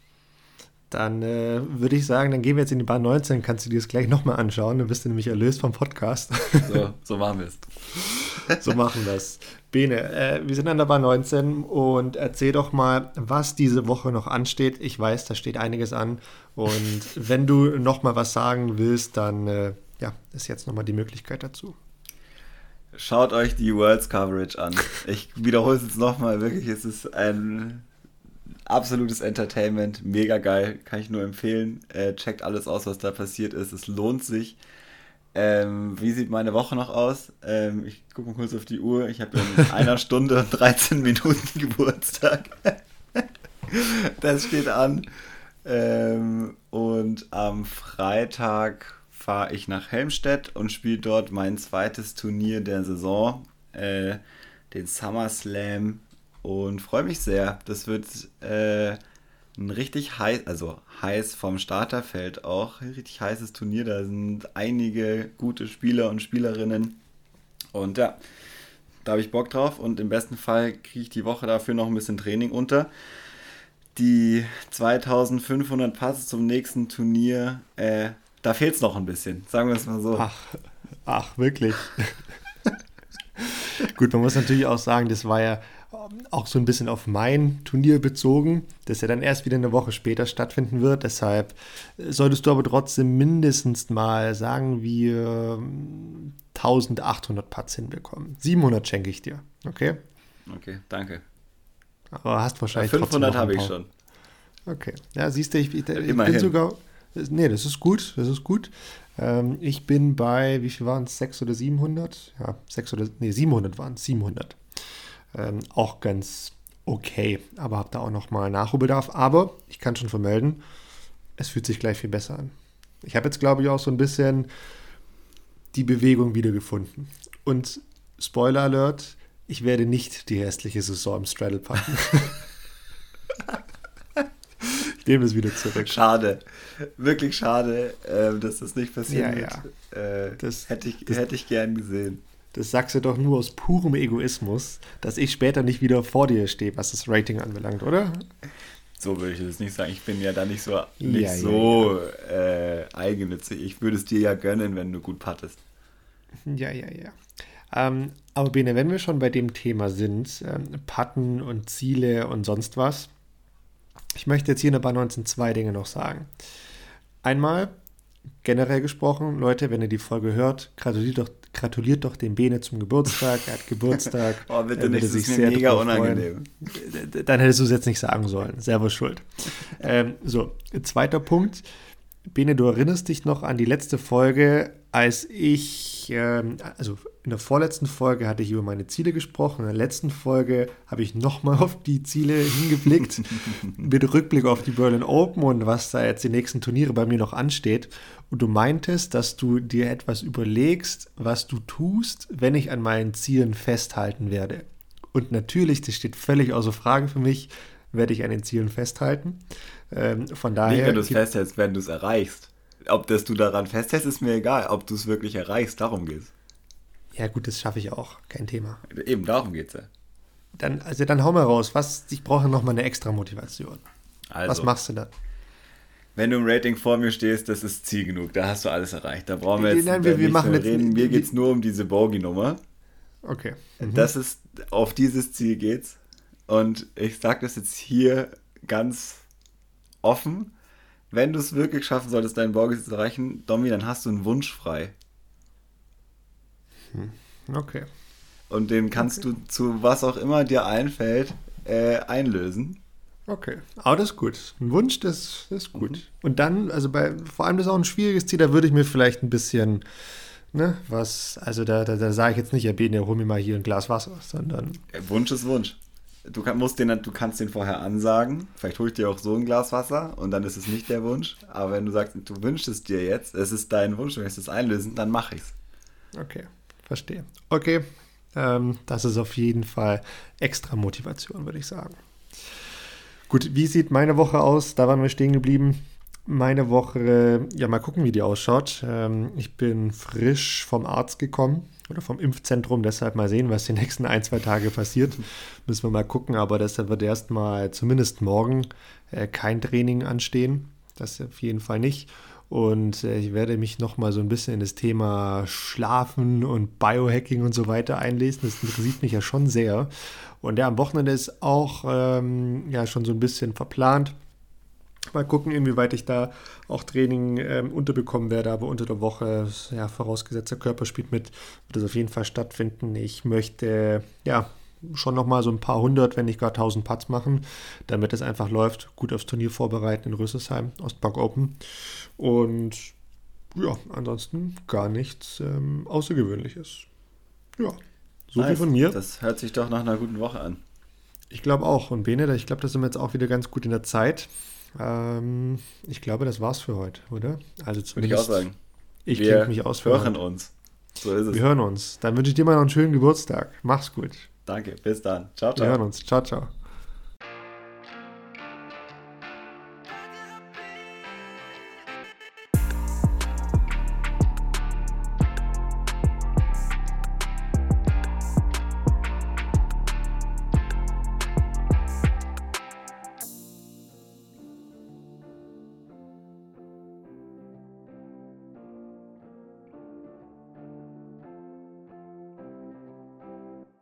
Dann äh, würde ich sagen, dann gehen wir jetzt in die Bahn 19, kannst du dir das gleich nochmal anschauen. Dann bist du nämlich erlöst vom Podcast. So, [laughs] so machen wir es. so machen wir es. Bene, äh, wir sind an der Bahn 19 und erzähl doch mal, was diese Woche noch ansteht. Ich weiß, da steht einiges an. Und [laughs] wenn du nochmal was sagen willst, dann äh, ja, ist jetzt nochmal die Möglichkeit dazu. Schaut euch die Worlds Coverage an. Ich wiederhole es jetzt nochmal, wirklich, es ist ein absolutes Entertainment, mega geil, kann ich nur empfehlen. Äh, checkt alles aus, was da passiert ist, es lohnt sich. Ähm, wie sieht meine Woche noch aus? Ähm, ich gucke mal kurz auf die Uhr. Ich habe in [laughs] einer Stunde und 13 Minuten Geburtstag. [laughs] das steht an. Ähm, und am Freitag fahre ich nach Helmstedt und spiele dort mein zweites Turnier der Saison, äh, den SummerSlam und freue mich sehr. Das wird äh, ein richtig heiß, also heiß vom Starterfeld auch, ein richtig heißes Turnier. Da sind einige gute Spieler und Spielerinnen und ja, da habe ich Bock drauf und im besten Fall kriege ich die Woche dafür noch ein bisschen Training unter. Die 2500 Passe zum nächsten Turnier äh, da fehlt es noch ein bisschen, sagen wir es mal so. Ach, ach wirklich. [laughs] Gut, man muss natürlich auch sagen, das war ja auch so ein bisschen auf mein Turnier bezogen, das ja dann erst wieder eine Woche später stattfinden wird. Deshalb solltest du aber trotzdem mindestens mal sagen wir 1800 Putts hinbekommen. 700 schenke ich dir, okay? Okay, danke. Aber hast wahrscheinlich ja, 500 habe ich schon. Okay, ja, siehst du, ich, ich, ich bin sogar Nee, das ist gut, das ist gut. Ähm, ich bin bei, wie viel waren es, 600 oder 700? Ja, 600 oder, nee, 700 waren es, 700. Ähm, auch ganz okay, aber habe da auch nochmal Nachholbedarf. Aber ich kann schon vermelden, es fühlt sich gleich viel besser an. Ich habe jetzt, glaube ich, auch so ein bisschen die Bewegung wiedergefunden. Und Spoiler Alert, ich werde nicht die restliche Saison im Straddle packen. [laughs] nehme es wieder zurück. Schade wirklich schade, äh, dass das nicht passiert ja, ja. Äh, das hätte ich, das, hätte ich gern gesehen. Das sagst du doch nur aus purem Egoismus, dass ich später nicht wieder vor dir stehe, was das Rating anbelangt, oder? So würde ich das nicht sagen. Ich bin ja da nicht so, nicht ja, so äh, eigennützig. Ich würde es dir ja gönnen, wenn du gut pattest. Ja, ja, ja. Ähm, aber Bene, wenn wir schon bei dem Thema sind, ähm, Patten und Ziele und sonst was, ich möchte jetzt hier paar 19 zwei Dinge noch sagen. Einmal, generell gesprochen, Leute, wenn ihr die Folge hört, gratuliert doch, gratuliert doch dem Bene zum Geburtstag. Er hat Geburtstag. [laughs] oh, bitte nicht, das ist mir mega unangenehm. Freuen. Dann hättest du es jetzt nicht sagen sollen. Selber schuld. ähm, so, zweiter Punkt. Bene, du erinnerst dich noch an die letzte Folge, als ich, ähm, also in der vorletzten Folge hatte ich über meine Ziele gesprochen, in der letzten Folge habe ich nochmal auf die Ziele hingeblickt, [laughs] mit Rückblick auf die Berlin Open und was da jetzt die nächsten Turniere bei mir noch ansteht. Und du meintest, dass du dir etwas überlegst, was du tust, wenn ich an meinen Zielen festhalten werde. Und natürlich, das steht völlig außer Frage für mich, werde ich an den Zielen festhalten. Ähm, von daher. Nicht, wenn du es festhältst, wenn du es erreichst. Ob das du daran festhältst, ist mir egal. Ob du es wirklich erreichst, darum geht's. Ja, gut, das schaffe ich auch. Kein Thema. Eben, darum geht's ja. Dann, also dann hau mal raus. Was, ich brauche nochmal eine extra Motivation. Also, was machst du dann? Wenn du im Rating vor mir stehst, das ist Ziel genug. Da hast du alles erreicht. Da brauchen wir jetzt Nein, wir, wir machen reden. Mir geht es nur um diese Bogey-Nummer. Okay. Mhm. Das ist, auf dieses Ziel geht's. Und ich sage das jetzt hier ganz offen. Wenn du es wirklich schaffen solltest, deinen Borges zu erreichen, Domi, dann hast du einen Wunsch frei. Hm. Okay. Und den kannst okay. du zu was auch immer dir einfällt äh, einlösen. Okay, aber das ist gut. Ein Wunsch, das, das ist gut. Mhm. Und dann, also bei, vor allem das ist auch ein schwieriges Ziel, da würde ich mir vielleicht ein bisschen, ne, was, also da, da, da sage ich jetzt nicht, ja, Bene, hol mir mal hier ein Glas Wasser, sondern. Wunsch ist Wunsch. Du, kann, musst den, du kannst den vorher ansagen. Vielleicht hole ich dir auch so ein Glas Wasser und dann ist es nicht der Wunsch. Aber wenn du sagst, du wünschst es dir jetzt, es ist dein Wunsch, du möchtest es einlösen, dann mache ich es. Okay, verstehe. Okay, ähm, das ist auf jeden Fall extra Motivation, würde ich sagen. Gut, wie sieht meine Woche aus? Da waren wir stehen geblieben. Meine Woche, ja, mal gucken, wie die ausschaut. Ähm, ich bin frisch vom Arzt gekommen oder vom Impfzentrum, deshalb mal sehen, was die [laughs] nächsten ein, zwei Tage passiert. Müssen wir mal gucken, aber deshalb wird erstmal zumindest morgen äh, kein Training anstehen. Das auf jeden Fall nicht. Und äh, ich werde mich nochmal so ein bisschen in das Thema Schlafen und Biohacking und so weiter einlesen. Das interessiert mich ja schon sehr. Und ja, am Wochenende ist auch ähm, ja schon so ein bisschen verplant. Mal gucken, inwieweit ich da auch Training ähm, unterbekommen werde. Aber unter der Woche, ja, vorausgesetzt der Körper spielt mit, wird das auf jeden Fall stattfinden. Ich möchte, ja, schon nochmal so ein paar hundert, wenn nicht gar tausend Putts machen, damit es einfach läuft. Gut aufs Turnier vorbereiten in Rüsselsheim, Ostpark Open. Und ja, ansonsten gar nichts ähm, Außergewöhnliches. Ja, so nice. viel von mir. Das hört sich doch nach einer guten Woche an. Ich glaube auch. Und Bene, ich glaube, da sind wir jetzt auch wieder ganz gut in der Zeit. Ähm, ich glaube, das war's für heute, oder? Also zumindest. Würde ich auch sagen. Ich kenne mich aus für hören heute. uns. So ist es. Wir hören uns. Dann wünsche ich dir mal noch einen schönen Geburtstag. Mach's gut. Danke, bis dann. Ciao, ciao. Wir hören uns. Ciao, ciao.